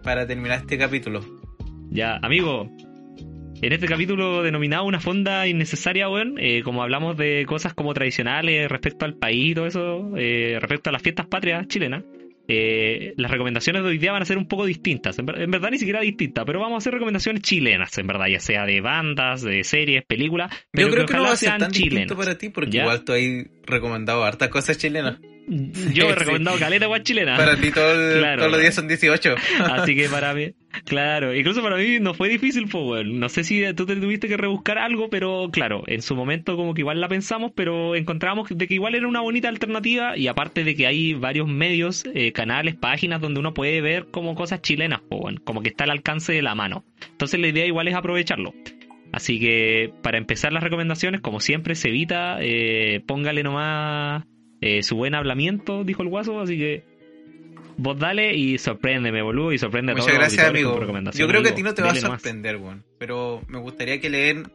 para terminar este capítulo. Ya, amigo. En este capítulo denominado una fonda innecesaria, weón, eh, como hablamos de cosas como tradicionales respecto al país y todo eso, eh, respecto a las fiestas patrias chilenas, eh, las recomendaciones de hoy día van a ser un poco distintas. En, ver- en verdad ni siquiera distintas, pero vamos a hacer recomendaciones chilenas, en verdad, ya sea de bandas, de series, películas. Pero Yo creo que no ojalá va a ser tan distinto chilenas. para ti, porque ¿Ya? igual tú has recomendado hartas cosas chilenas. Yo he Sí. recomendado caleta guay chilena. Para ti todo el- Claro. todos los días son 18. Así que para mí, claro, incluso para mí no fue difícil, pues, weón. No sé si tú te tuviste que rebuscar algo, pero claro, en su momento como que igual la pensamos, pero encontramos de que igual era una bonita alternativa y aparte de que hay varios medios, eh, canales, páginas donde uno puede ver como cosas chilenas, pues, weón. Como que está al alcance de la mano. Entonces la idea igual es aprovecharlo. Así que para empezar las recomendaciones, como siempre, se evita, eh, póngale nomás eh, su buen hablamiento, dijo el guaso, así que vos dale y sorpréndeme, boludo, y sorprende a Muchas todos gracias, amigo. Yo creo que a ti no te va a sorprender, weón. Pero me gustaría que leen.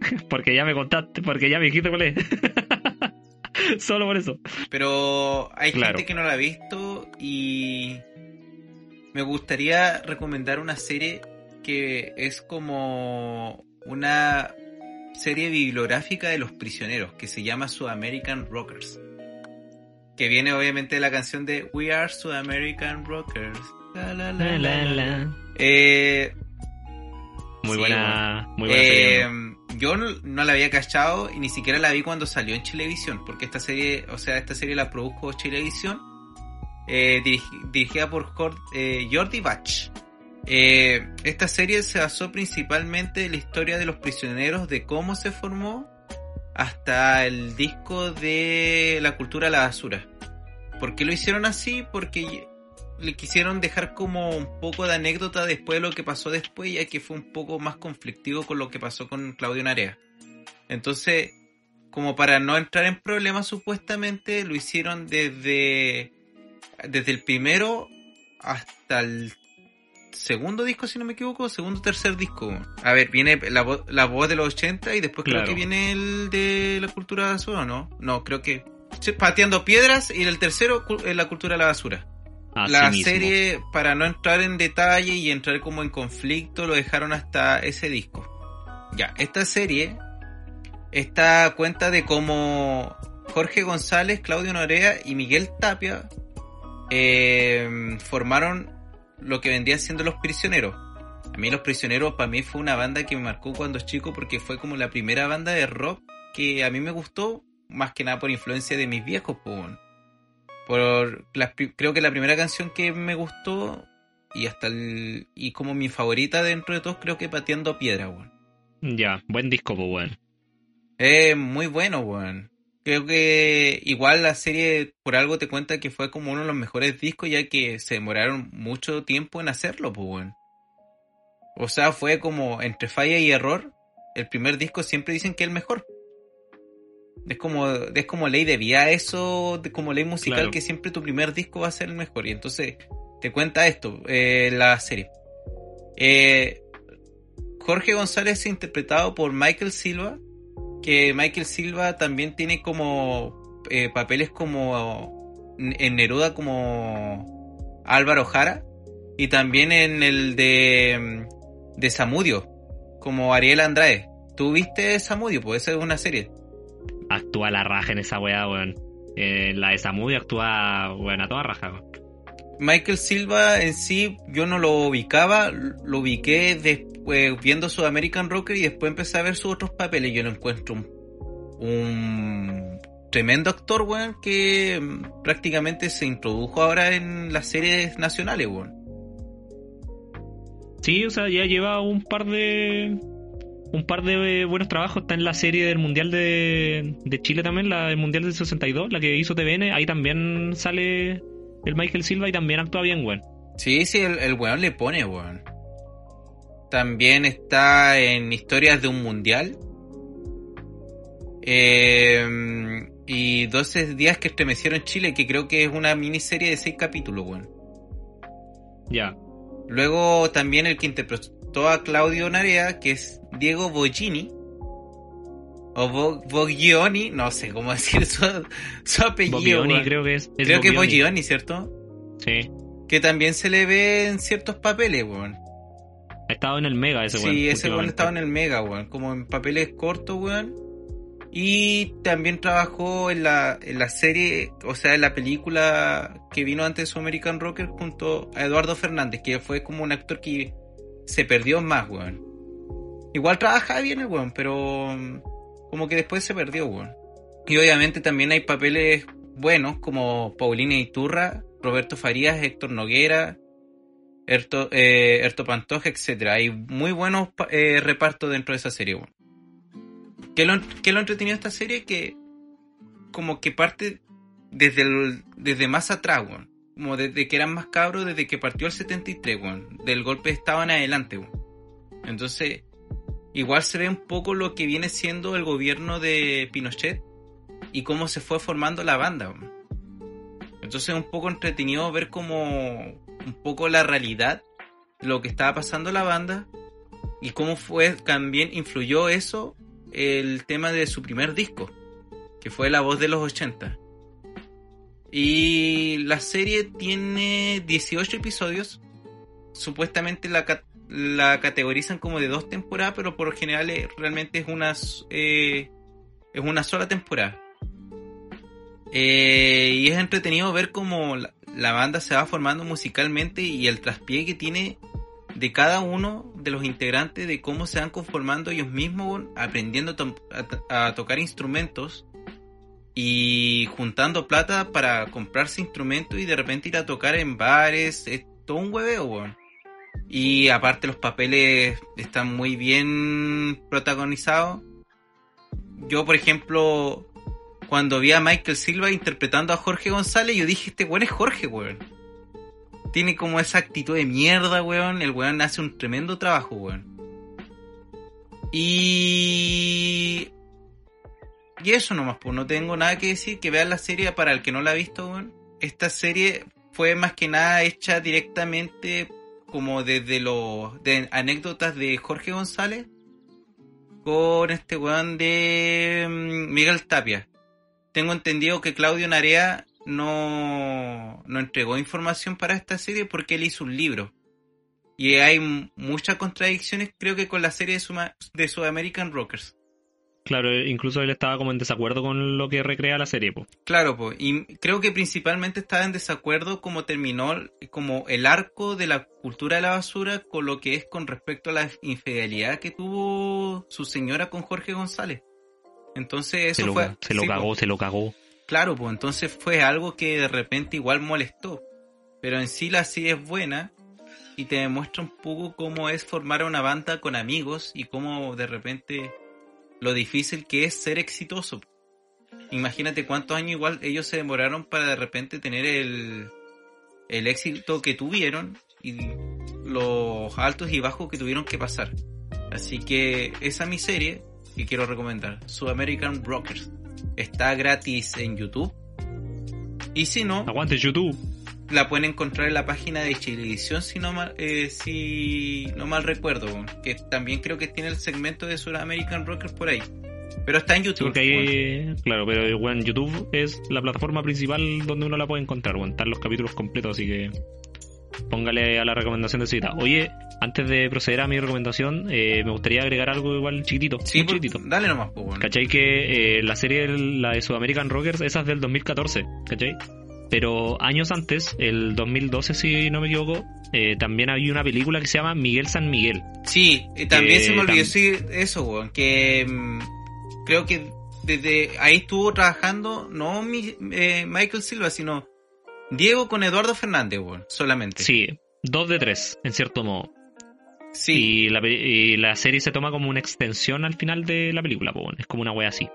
Porque ya me contaste, porque ya me dijiste cuál es. Solo por eso. Pero hay Claro. gente que no la ha visto y me gustaría recomendar una serie que es como una serie bibliográfica de los prisioneros que se llama Sudamerican Rockers. Que viene obviamente de la canción de We Are Rockers. La, la, la, la. la. Eh, Muy Sí, buena, muy buena Eh, serie, ¿no? Yo no, no la había cachado y ni siquiera la vi cuando salió en Chilevisión, porque esta serie, o sea, esta serie la produjo Chilevisión, eh, dirigi- dirigida por eh, Jordi Bach. Eh, esta serie se basó principalmente en la historia de los prisioneros, de cómo se formó, hasta el disco de la cultura la basura. ¿Por qué lo hicieron así? Porque le quisieron dejar como un poco de anécdota después de lo que pasó después, ya que fue un poco más conflictivo con lo que pasó con Claudio Narea. Entonces, como para no entrar en problemas supuestamente, lo hicieron desde, desde el primero hasta el segundo disco, si no me equivoco, segundo tercer disco. A ver, viene la, vo- la voz de los 80 y después Claro. creo que viene el de la cultura de la basura, ¿o ¿no? No, creo que... Pateando piedras y el tercero, cu- eh, la cultura de la basura Así la mismo. serie, para no entrar en detalle y entrar como en conflicto, lo dejaron hasta ese disco. Ya, esta serie esta cuenta de cómo Jorge González, Claudio Norea y Miguel Tapia eh, formaron lo que vendría siendo Los Prisioneros. A mí Los Prisioneros para mí fue una banda que me marcó cuando chico porque fue como la primera banda de rock que a mí me gustó, más que nada por influencia de mis viejos. po, weón. Por la- creo que la primera canción que me gustó y hasta el, y como mi favorita dentro de todos creo que Pateando Piedra, weón. Ya, buen disco, pues, weón. Es muy bueno, weón. Creo que igual la serie por algo te cuenta que fue como uno de los mejores discos ya que se demoraron mucho tiempo en hacerlo, pues. O sea, fue como entre falla y error. El primer disco siempre dicen que es el mejor. Es como, es como ley de vida eso, como ley musical Claro. que siempre tu primer disco va a ser el mejor. Y entonces te cuenta esto, eh, la serie. Eh, Jorge González es interpretado por Michael Silva, que Michael Silva también tiene como eh, papeles como en Neruda como Álvaro Jara y también en el de, de Samudio como Ariel Andrade. ¿Tú viste Samudio? Pues esa es una serie. Actúa la raja en esa weá, weón. Eh, la de Samudio actúa, weón, a toda raja, weón. Michael Silva en sí yo no lo ubicaba, lo ubiqué después viendo su American Rocker y después empecé a ver sus otros papeles. Yo lo encuentro un, tremendo actor, weón, que mm, prácticamente se introdujo ahora en las series nacionales, weón. Sí, o sea, ya lleva un par de. Un par de buenos trabajos. Está en la serie del Mundial de, de Chile también, la del Mundial del 62, la que hizo TVN. Ahí también sale el Michael Silva y también actúa bien, weón. Sí, sí, el, el weón le pone, weón. También está en Historias de un Mundial. Eh, y 12 días que estremecieron Chile, que creo que es una miniserie de 6 capítulos, weón. Ya. Luego también el que interpretó a Claudio Narea, que es Diego Boggini. O Bo- Boggioni, no sé cómo decir su, su apellido. Bobbioni weón. creo que es. es Creo que es. Boggioni, ¿cierto? Sí. Que también se le ve en ciertos papeles, weón. Ha estado en el Mega ese weón. Sí, ese weón estaba en el Mega, weón. Como en papeles cortos, weón. Y también trabajó en la, en la serie, o sea, en la película que vino antes de su American Rocker junto a Eduardo Fernández, que fue como un actor que se perdió más, weón. Igual trabajaba bien el weón, pero como que después se perdió, weón. Y obviamente también hay papeles buenos como Paulina Iturra, Roberto Farías, Héctor Noguera, Erto, eh, Pantoja, etcétera. Hay muy buenos eh, repartos dentro de esa serie, weón. ¿Qué lo, qué lo entretenido esta serie? Que como que parte desde, desde más atrás, weón. Como desde que eran más cabros, desde que partió el 73, weón. Del golpe de en adelante, weón. Entonces, igual se ve un poco lo que viene siendo el gobierno de Pinochet y cómo se fue formando la banda. Entonces es un poco entretenido ver como un poco la realidad, lo que estaba pasando la banda y cómo fue también influyó eso el tema de su primer disco, que fue La Voz de los 80. Y la serie tiene 18 episodios. Supuestamente la, la categorizan como de dos temporadas, pero por lo general eh, realmente es una, eh, es una sola temporada. Eh, y es entretenido ver cómo la, banda se va formando musicalmente y el traspié que tiene de cada uno de los integrantes de cómo se van conformando ellos mismos, aprendiendo a to- a, a tocar instrumentos y juntando plata para comprarse instrumentos y de repente ir a tocar en bares, es todo un hueveo. Y aparte los papeles están muy bien protagonizados. Yo, por ejemplo, cuando vi a Michael Silva interpretando a Jorge González, yo dije, este weón es Jorge, weón. Tiene como esa actitud de mierda, weón. El weón hace un tremendo trabajo, weón. Y... Y eso nomás, pues no tengo nada que decir. Que vean la serie para el que no la ha visto, weón. Esta serie fue más que nada hecha directamente como desde los de anécdotas de Jorge González con este weón de mm, Miguel Tapia. Tengo entendido que Claudio Narea no, no entregó información para esta serie porque él hizo un libro. Y hay muchas contradicciones creo que con la serie de, Suma- de Sudamerican Rockers. Claro, incluso él estaba como en desacuerdo con lo que recrea la serie, pues. Claro, pues, y creo que principalmente estaba en desacuerdo como terminó como el arco de la cultura de la basura con lo que es con respecto a la infidelidad que tuvo su señora con Jorge González. Entonces eso Se lo, fue... se lo sí, cagó, se lo cagó. Claro, pues entonces fue algo que de repente igual molestó. Pero en sí la serie es buena y te demuestra un poco cómo es formar una banda con amigos y cómo de repente lo difícil que es ser exitoso. Imagínate cuántos años igual ellos se demoraron para de repente tener el, el éxito que tuvieron y los altos y bajos que tuvieron que pasar. Así que esa es mi que quiero recomendar, Sudamerican Brokers. Está gratis en YouTube. Y si no, Aguante YouTube. La pueden encontrar en la página de Chilevisión si no mal, eh, si no mal recuerdo, que también creo que tiene el segmento de Sudamerican Rockers por ahí. Pero está en YouTube. porque ahí, claro, pero bueno, YouTube es la plataforma principal donde uno la puede encontrar, bueno, están los capítulos completos, así que póngale a la recomendación de cita. Oye, antes de proceder a mi recomendación, eh, me gustaría agregar algo igual chiquitito, Sí, chiquitito. dale nomás, pues, bueno. ¿Cachai? Que eh, la serie, la de Sudamerican Rockers, esa es del 2014, ¿cachai? Pero años antes, el 2012 si no me equivoco, eh, también había una película que se llama Miguel San Miguel. Sí, eh, también se me olvidó decir eso, weón, que mm, creo que desde ahí estuvo trabajando no mi- eh, Michael Silva, sino Diego con Eduardo Fernández, weón, solamente. Sí, dos de tres, en cierto modo. Sí, Y la, y serie se toma como una extensión al final de la película, po, es como una wea así.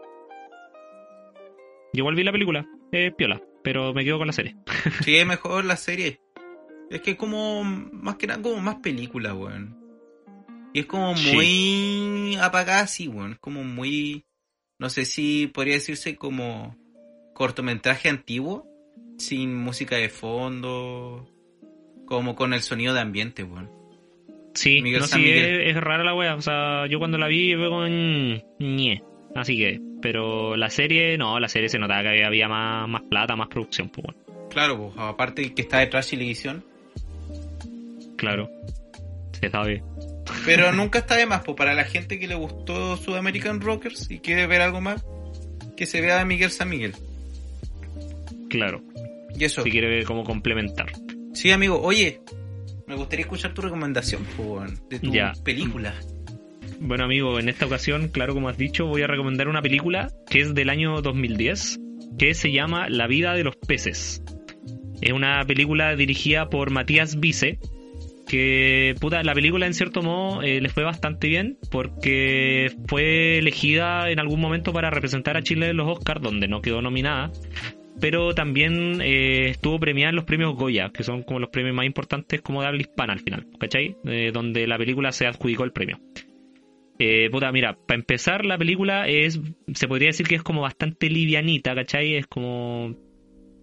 Yo igual vi la película, eh, piola, pero me quedo con la serie. sí, es mejor la serie. Es que es como, más que nada, como más película, weón. Y es como Sí. muy apagada así, weón. Es como muy, no sé si podría decirse como cortometraje antiguo, sin música de fondo, como con el sonido de ambiente, weón. Sí, Miguel no, sí, es rara la wea, o sea, yo cuando la vi fue con ñe, así que, pero la serie, no, la serie se notaba que había más, más plata, más producción, pues bueno, Claro, pues, aparte que está detrás televisión. claro, se sabe. Pero nunca está de más, pues para la gente que le gustó Sudamerican Rockers y quiere ver algo más, que se vea a Miguel San Miguel. Claro, Y eso. si quiere ver cómo complementar. Sí, amigo, oye, me gustaría escuchar tu recomendación pues, weón, de tu Ya. película. Bueno, amigo, en esta ocasión, claro, como has dicho, voy a recomendar una película que es del año 2010, que se llama La vida de los peces. Es una película dirigida por Matías Vice, que, puta, la película en cierto modo eh, le fue bastante bien porque fue elegida en algún momento para representar a Chile en los Oscars, donde no quedó nominada. Pero también eh, estuvo premiada en los premios Goya, que son como los premios más importantes como de habla hispana al final, ¿cachai? Eh, donde la película se adjudicó el premio. Eh, puta, mira, para empezar, la película es, se podría decir que es como bastante livianita, ¿cachai? Es como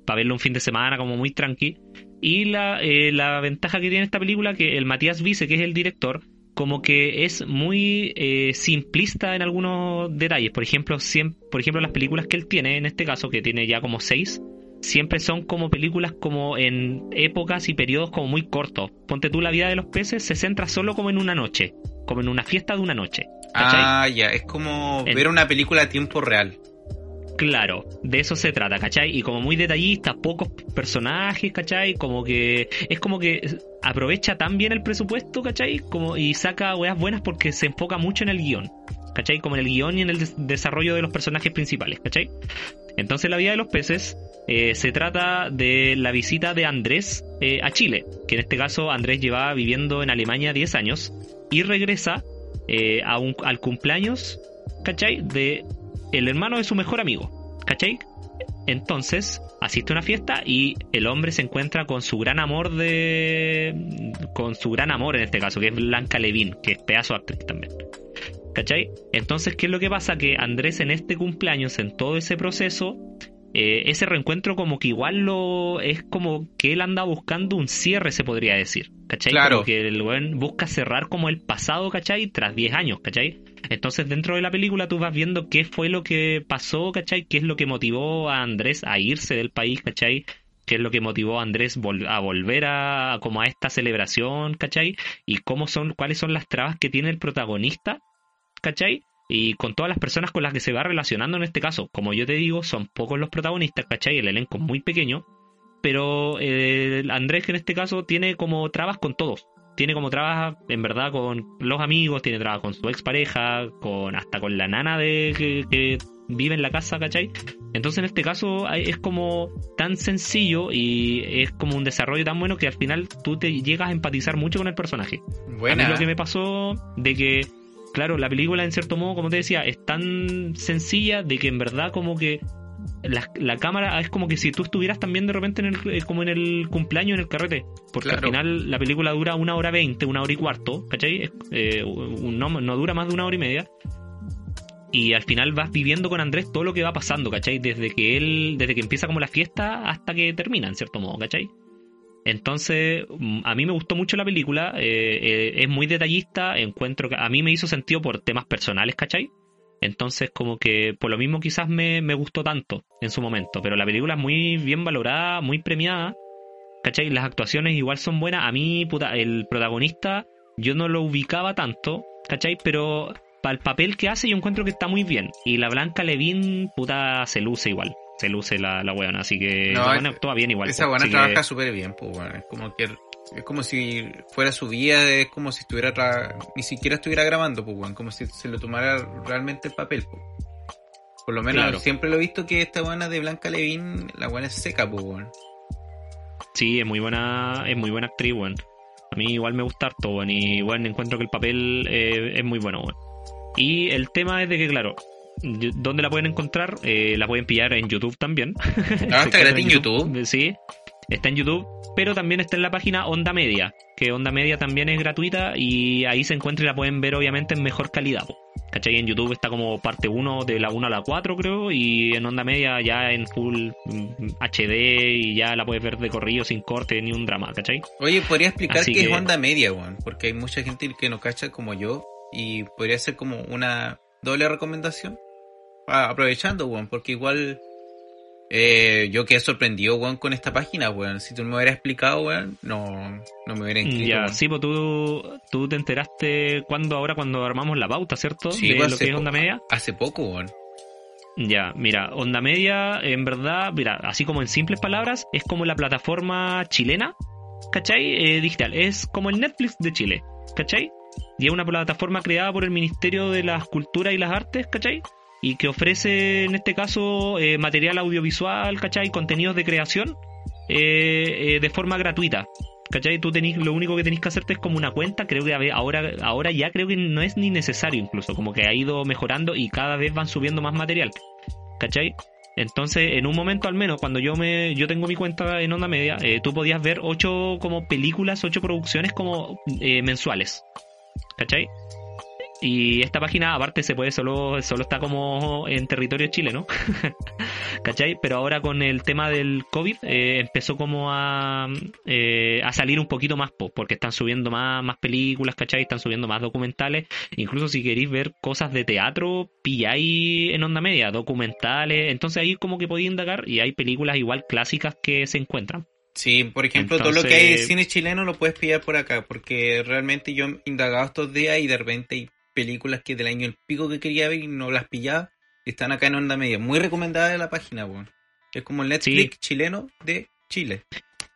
para verlo un fin de semana, como muy tranqui. Y la, eh, la ventaja que tiene esta película, que el Matías Vice, que es el director, como que es muy eh, simplista en algunos detalles. Por ejemplo, por ejemplo, las películas que él tiene, en este caso, que tiene ya como seis, siempre son como películas como en épocas y periodos como muy cortos. Ponte tú la vida de los peces, se centra solo como en una noche, como en una fiesta de una noche. ¿cachai? Ah, ya, es como En- ver una película a tiempo real. Claro, de eso se trata, ¿cachai? Y como muy detallista, pocos personajes, ¿cachai? Como que es como que aprovecha tan bien el presupuesto, ¿cachai? Como, y saca weas buenas porque se enfoca mucho en el guion, ¿cachai? Como en el guion y en el des- desarrollo de los personajes principales, ¿cachai? Entonces la vida de los peces eh, se trata de la visita de Andrés eh, a Chile, que en este caso Andrés llevaba viviendo en Alemania 10 años y regresa eh, a un- al cumpleaños, ¿cachai? De el hermano de su mejor amigo, ¿cachai? Entonces asiste a una fiesta y el hombre se encuentra con su gran amor de... con su gran amor en este caso, que es Blanca Levin, que es pedazo de actriz también. ¿Cachai? Entonces, ¿qué es lo que pasa? Que Andrés en este cumpleaños, en todo ese proceso, eh, ese reencuentro como que igual lo es como que él anda buscando un cierre, se podría decir. ¿Cachai? Claro. Como que el weón busca cerrar como el pasado, ¿cachai? Tras 10 años, ¿cachai? Entonces dentro de la película tú vas viendo qué fue lo que pasó, ¿cachai? ¿Qué es lo que motivó a Andrés a irse del país, ¿cachai? ¿Qué es lo que motivó a Andrés vol- a volver a como a esta celebración, ¿cachai? Y cómo son, cuáles son las trabas que tiene el protagonista, ¿cachai? Y con todas las personas con las que se va relacionando en este caso. Como yo te digo, son pocos los protagonistas, ¿cachai? El elenco es muy pequeño, pero eh, Andrés que en este caso tiene como trabas con todos. Tiene como trabas, en verdad, con los amigos, tiene trabas con su expareja, con hasta con la nana de que, que vive en la casa, ¿cachai? Entonces en este caso es como tan sencillo y es como un desarrollo tan bueno que al final tú te llegas a empatizar mucho con el personaje. Mí lo que me pasó de que, claro, la película en cierto modo, como te decía, es tan sencilla de que en verdad como que la, la cámara es como que si tú estuvieras también de repente en el, eh, como en el cumpleaños, en el carrete. Porque Claro. al final la película dura una hora veinte, una hora y cuarto, ¿cachai? Eh, no, no dura más de una hora y media. Y al final vas viviendo con Andrés todo lo que va pasando, ¿cachai? Desde que él, desde que empieza como la fiesta hasta que termina, en cierto modo, ¿cachai? Entonces, mm, a mí me gustó mucho la película, eh, eh, es muy detallista, encuentro que a mí me hizo sentido por temas personales, ¿cachai? Entonces, como que por lo mismo quizás me, me gustó tanto en su momento, pero la película es muy bien valorada, muy premiada, ¿cachai? Las actuaciones igual son buenas, a mí, puta, el protagonista yo no lo ubicaba tanto, ¿cachai? Pero para el papel que hace yo encuentro que está muy bien, y la Blanca Levin, puta, se luce igual. Se luce la, la weona, así que No, la buena es- actúa bien igual. Esa buena que- trabaja súper bien, pues, bueno. Es como que es como si fuera su vida, es como si estuviera tra- ni siquiera estuviera grabando, pues, bueno, como si se lo tomara realmente el papel, pues. Por lo menos Claro. siempre lo he visto que esta buena de Blanca Levin, la buena es seca, pues, bueno. Sí, es muy buena, es muy buena actriz, weón. A mí igual me gusta harto, weón, y bueno, encuentro que el papel eh, es muy bueno, weón. Y el tema es de que, claro, ¿dónde la pueden encontrar? Eh, la pueden pillar en YouTube también. Ah, está gratis en YouTube. Sí, está en YouTube, pero también está en la página Onda Media, que Onda Media también es gratuita y ahí se encuentra y la pueden ver obviamente en mejor calidad. po. ¿Cachai? En YouTube está como parte 1 de la 1 a la 4 creo y en Onda Media ya en full mm, HD y ya la puedes ver de corrido sin corte ni un drama, ¿cachai? Oye, podría explicar Así qué es que- onda media, weón, porque hay mucha gente que no cacha como yo y podría ser como una doble recomendación. Ah, aprovechando, weón, porque igual eh, yo quedé sorprendido, weón, con esta página, weón. Si tú no me hubieras explicado, weón, no, no me hubiera inscrito. Ya, weón. sí, pues tú, tú te enteraste cuando ahora cuando armamos la pauta, ¿cierto? Sí, de pues, lo que es Onda Media. Hace poco, weón. Ya, mira, Onda Media, en verdad, mira, así como en simples palabras, es como la plataforma chilena, ¿cachai? Eh, digital, es como el Netflix de Chile, ¿cachai? Y es una plataforma creada por el Ministerio de las Culturas y las Artes, ¿cachai? Y que ofrece, en este caso, eh, material audiovisual, ¿cachai? Contenidos de creación eh, eh, de forma gratuita. ¿Cachai? Tú tenés, lo único que tenés que hacerte es como una cuenta, creo que ahora, ahora ya creo que no es ni necesario incluso, como que ha ido mejorando y cada vez van subiendo más material. ¿Cachai? Entonces, en un momento al menos, cuando yo me yo tengo mi cuenta en Onda Media, tú podías ver ocho como películas, ocho producciones como mensuales. ¿Cachai? Y esta página, aparte, se puede solo, solo está como en territorio chileno. ¿Cachai? Pero ahora con el tema del COVID eh, empezó como a, eh, a salir un poquito más, po, porque están subiendo más, más películas, ¿cachai? Están subiendo más documentales. Incluso si queréis ver cosas de teatro, pilláis en onda media, documentales. Entonces ahí como que podéis indagar y hay películas igual clásicas que se encuentran. Sí, por ejemplo, todo lo que hay de cine chileno lo puedes pillar por acá, porque realmente yo he indagado estos días y de repente hay películas que del año el pico que quería ver y no las pillaba, están acá en onda media. Muy recomendada de la página, weón. Es como el Netflix chileno de Chile.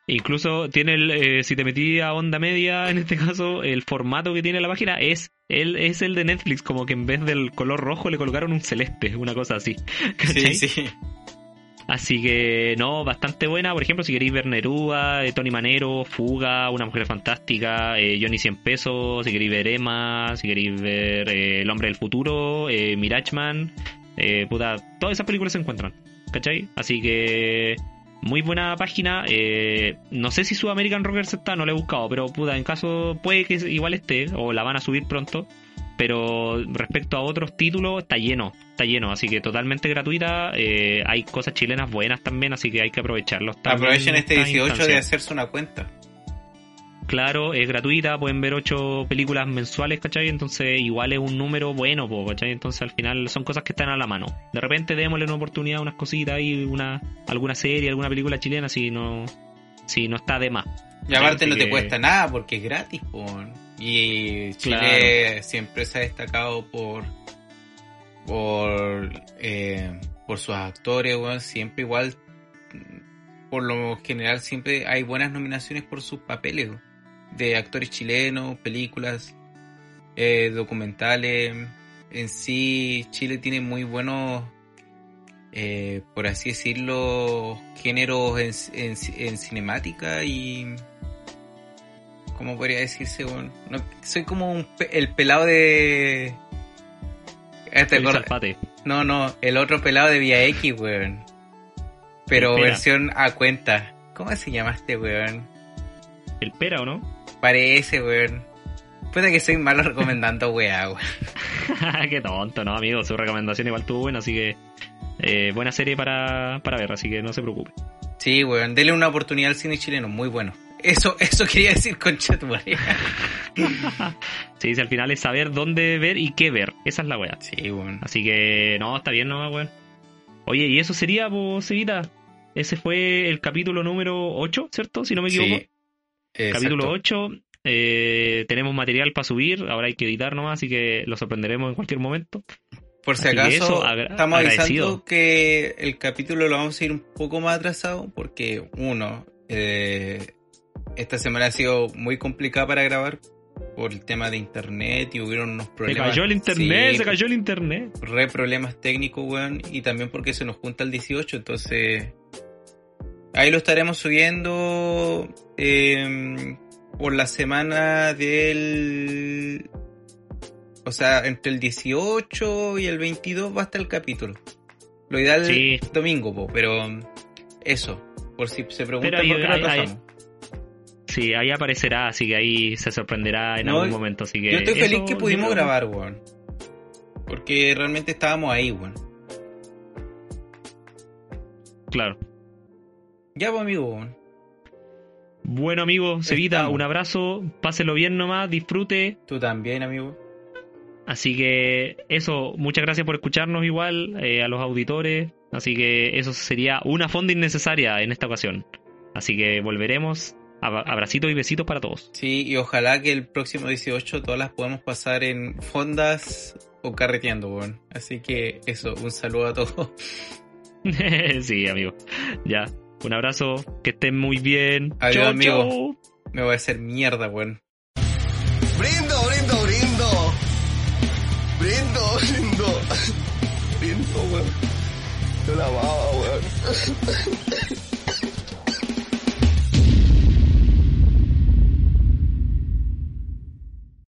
Incluso tiene el, eh, si te metí a onda media, en este caso, el formato que tiene la página es el, es el de Netflix, como que en vez del color rojo le colocaron un celeste, una cosa así. ¿cachai? Sí, sí. Así que, no, bastante buena. Por ejemplo, si queréis ver Neruda, eh, Tony Manero, Fuga, Una Mujer Fantástica, eh, Johnny 100 Pesos, si queréis ver Emma, si queréis ver eh, El Hombre del Futuro, eh, Mirachman, eh, puta, todas esas películas se encuentran, ¿cachai? Así que, muy buena página. no sé si su American Rockers está, no la he buscado, pero puta, en caso puede que igual esté, o la van a subir pronto. Pero respecto a otros títulos, está lleno, está lleno, así que totalmente gratuita. eh, hay cosas chilenas buenas también, así que hay que aprovecharlos. también Aprovechen en este esta 18 de hacerse una cuenta. Claro, es gratuita, pueden ver ocho películas mensuales, ¿cachai? Entonces igual es un número bueno, ¿cachai? Entonces al final son cosas que están a la mano. De repente démosle una oportunidad a unas cositas y una, alguna serie, alguna película chilena si no, si no está de más. Y aparte no te que- cuesta nada porque es gratis, po. Y Chile Claro. siempre se ha destacado por por, eh, por sus actores, weón, siempre igual, por lo general siempre hay buenas nominaciones por sus papeles, de actores chilenos, películas, eh, documentales. En sí, Chile tiene muy buenos, eh, por así decirlo, géneros en, en, en cinemática y... ¿Cómo podría decirse? weón? No, soy como un el pelado de... Este, no, no, el otro pelado de Vía X, weón. Pero versión a cuenta. ¿Cómo se llama este weón? El pera, ¿o no? Parece, weón. Puede que soy malo recomendando weá, weón. Qué tonto, no, amigo. Su recomendación igual estuvo buena, así que. eh, buena serie para, para ver, así que no se preocupe. Sí, weón. Dele una oportunidad al cine chileno, muy bueno. Eso, eso quería decir con Chetumare. Sí, sí, al final es saber dónde ver y qué ver. Esa es la weá. Sí, weón. Así que, no, está bien, no, weón. Oye, y eso sería, pues, Seguita. Ese fue el capítulo número 8, ¿cierto? Si no me equivoco. Sí. Capítulo 8. eh, tenemos material para subir, ahora hay que editar nomás, así que lo sorprenderemos en cualquier momento. Por si Así acaso, eso, estamos agradecido. avisando que el capítulo lo vamos a ir un poco más atrasado porque, uno, eh, esta semana ha sido muy complicada para grabar por el tema de internet y hubieron unos Se problemas. cayó el internet, Sí, se cayó el internet. re problemas técnicos, weón, y también porque se nos junta el 18, entonces ahí lo estaremos subiendo eh, por la semana del... O sea, entre el 18 y el 22 va a estar el capítulo. Lo ideal Sí. es domingo, po, pero eso, por si se preguntan por qué atrasamos. Sí, ahí aparecerá, así que ahí se sorprenderá en No, algún momento. Así que Yo estoy feliz que pudimos grabar, weón. Porque realmente estábamos ahí, weón. Claro. Ya, pues, amigo, weón. Bueno, amigo, Sevita, un abrazo. Páselo bien nomás, disfrute. Tú también, amigo. Así que eso, muchas gracias por escucharnos igual eh, a los auditores. Así que eso sería una fonda innecesaria en esta ocasión. Así que volveremos. Ab- Abracitos y besitos para todos. Sí, y ojalá que el próximo 18 todas las podamos pasar en fondas o carreteando, weón. Así que eso, un saludo a todos. sí, amigo. Ya. Un abrazo, que estén muy bien. Adiós, Chau, amigo. chau. Me voy a hacer mierda, weón. Brindo, brindo, brindo. Brindo, brindo. Brindo, weón. Yo la baba, weón.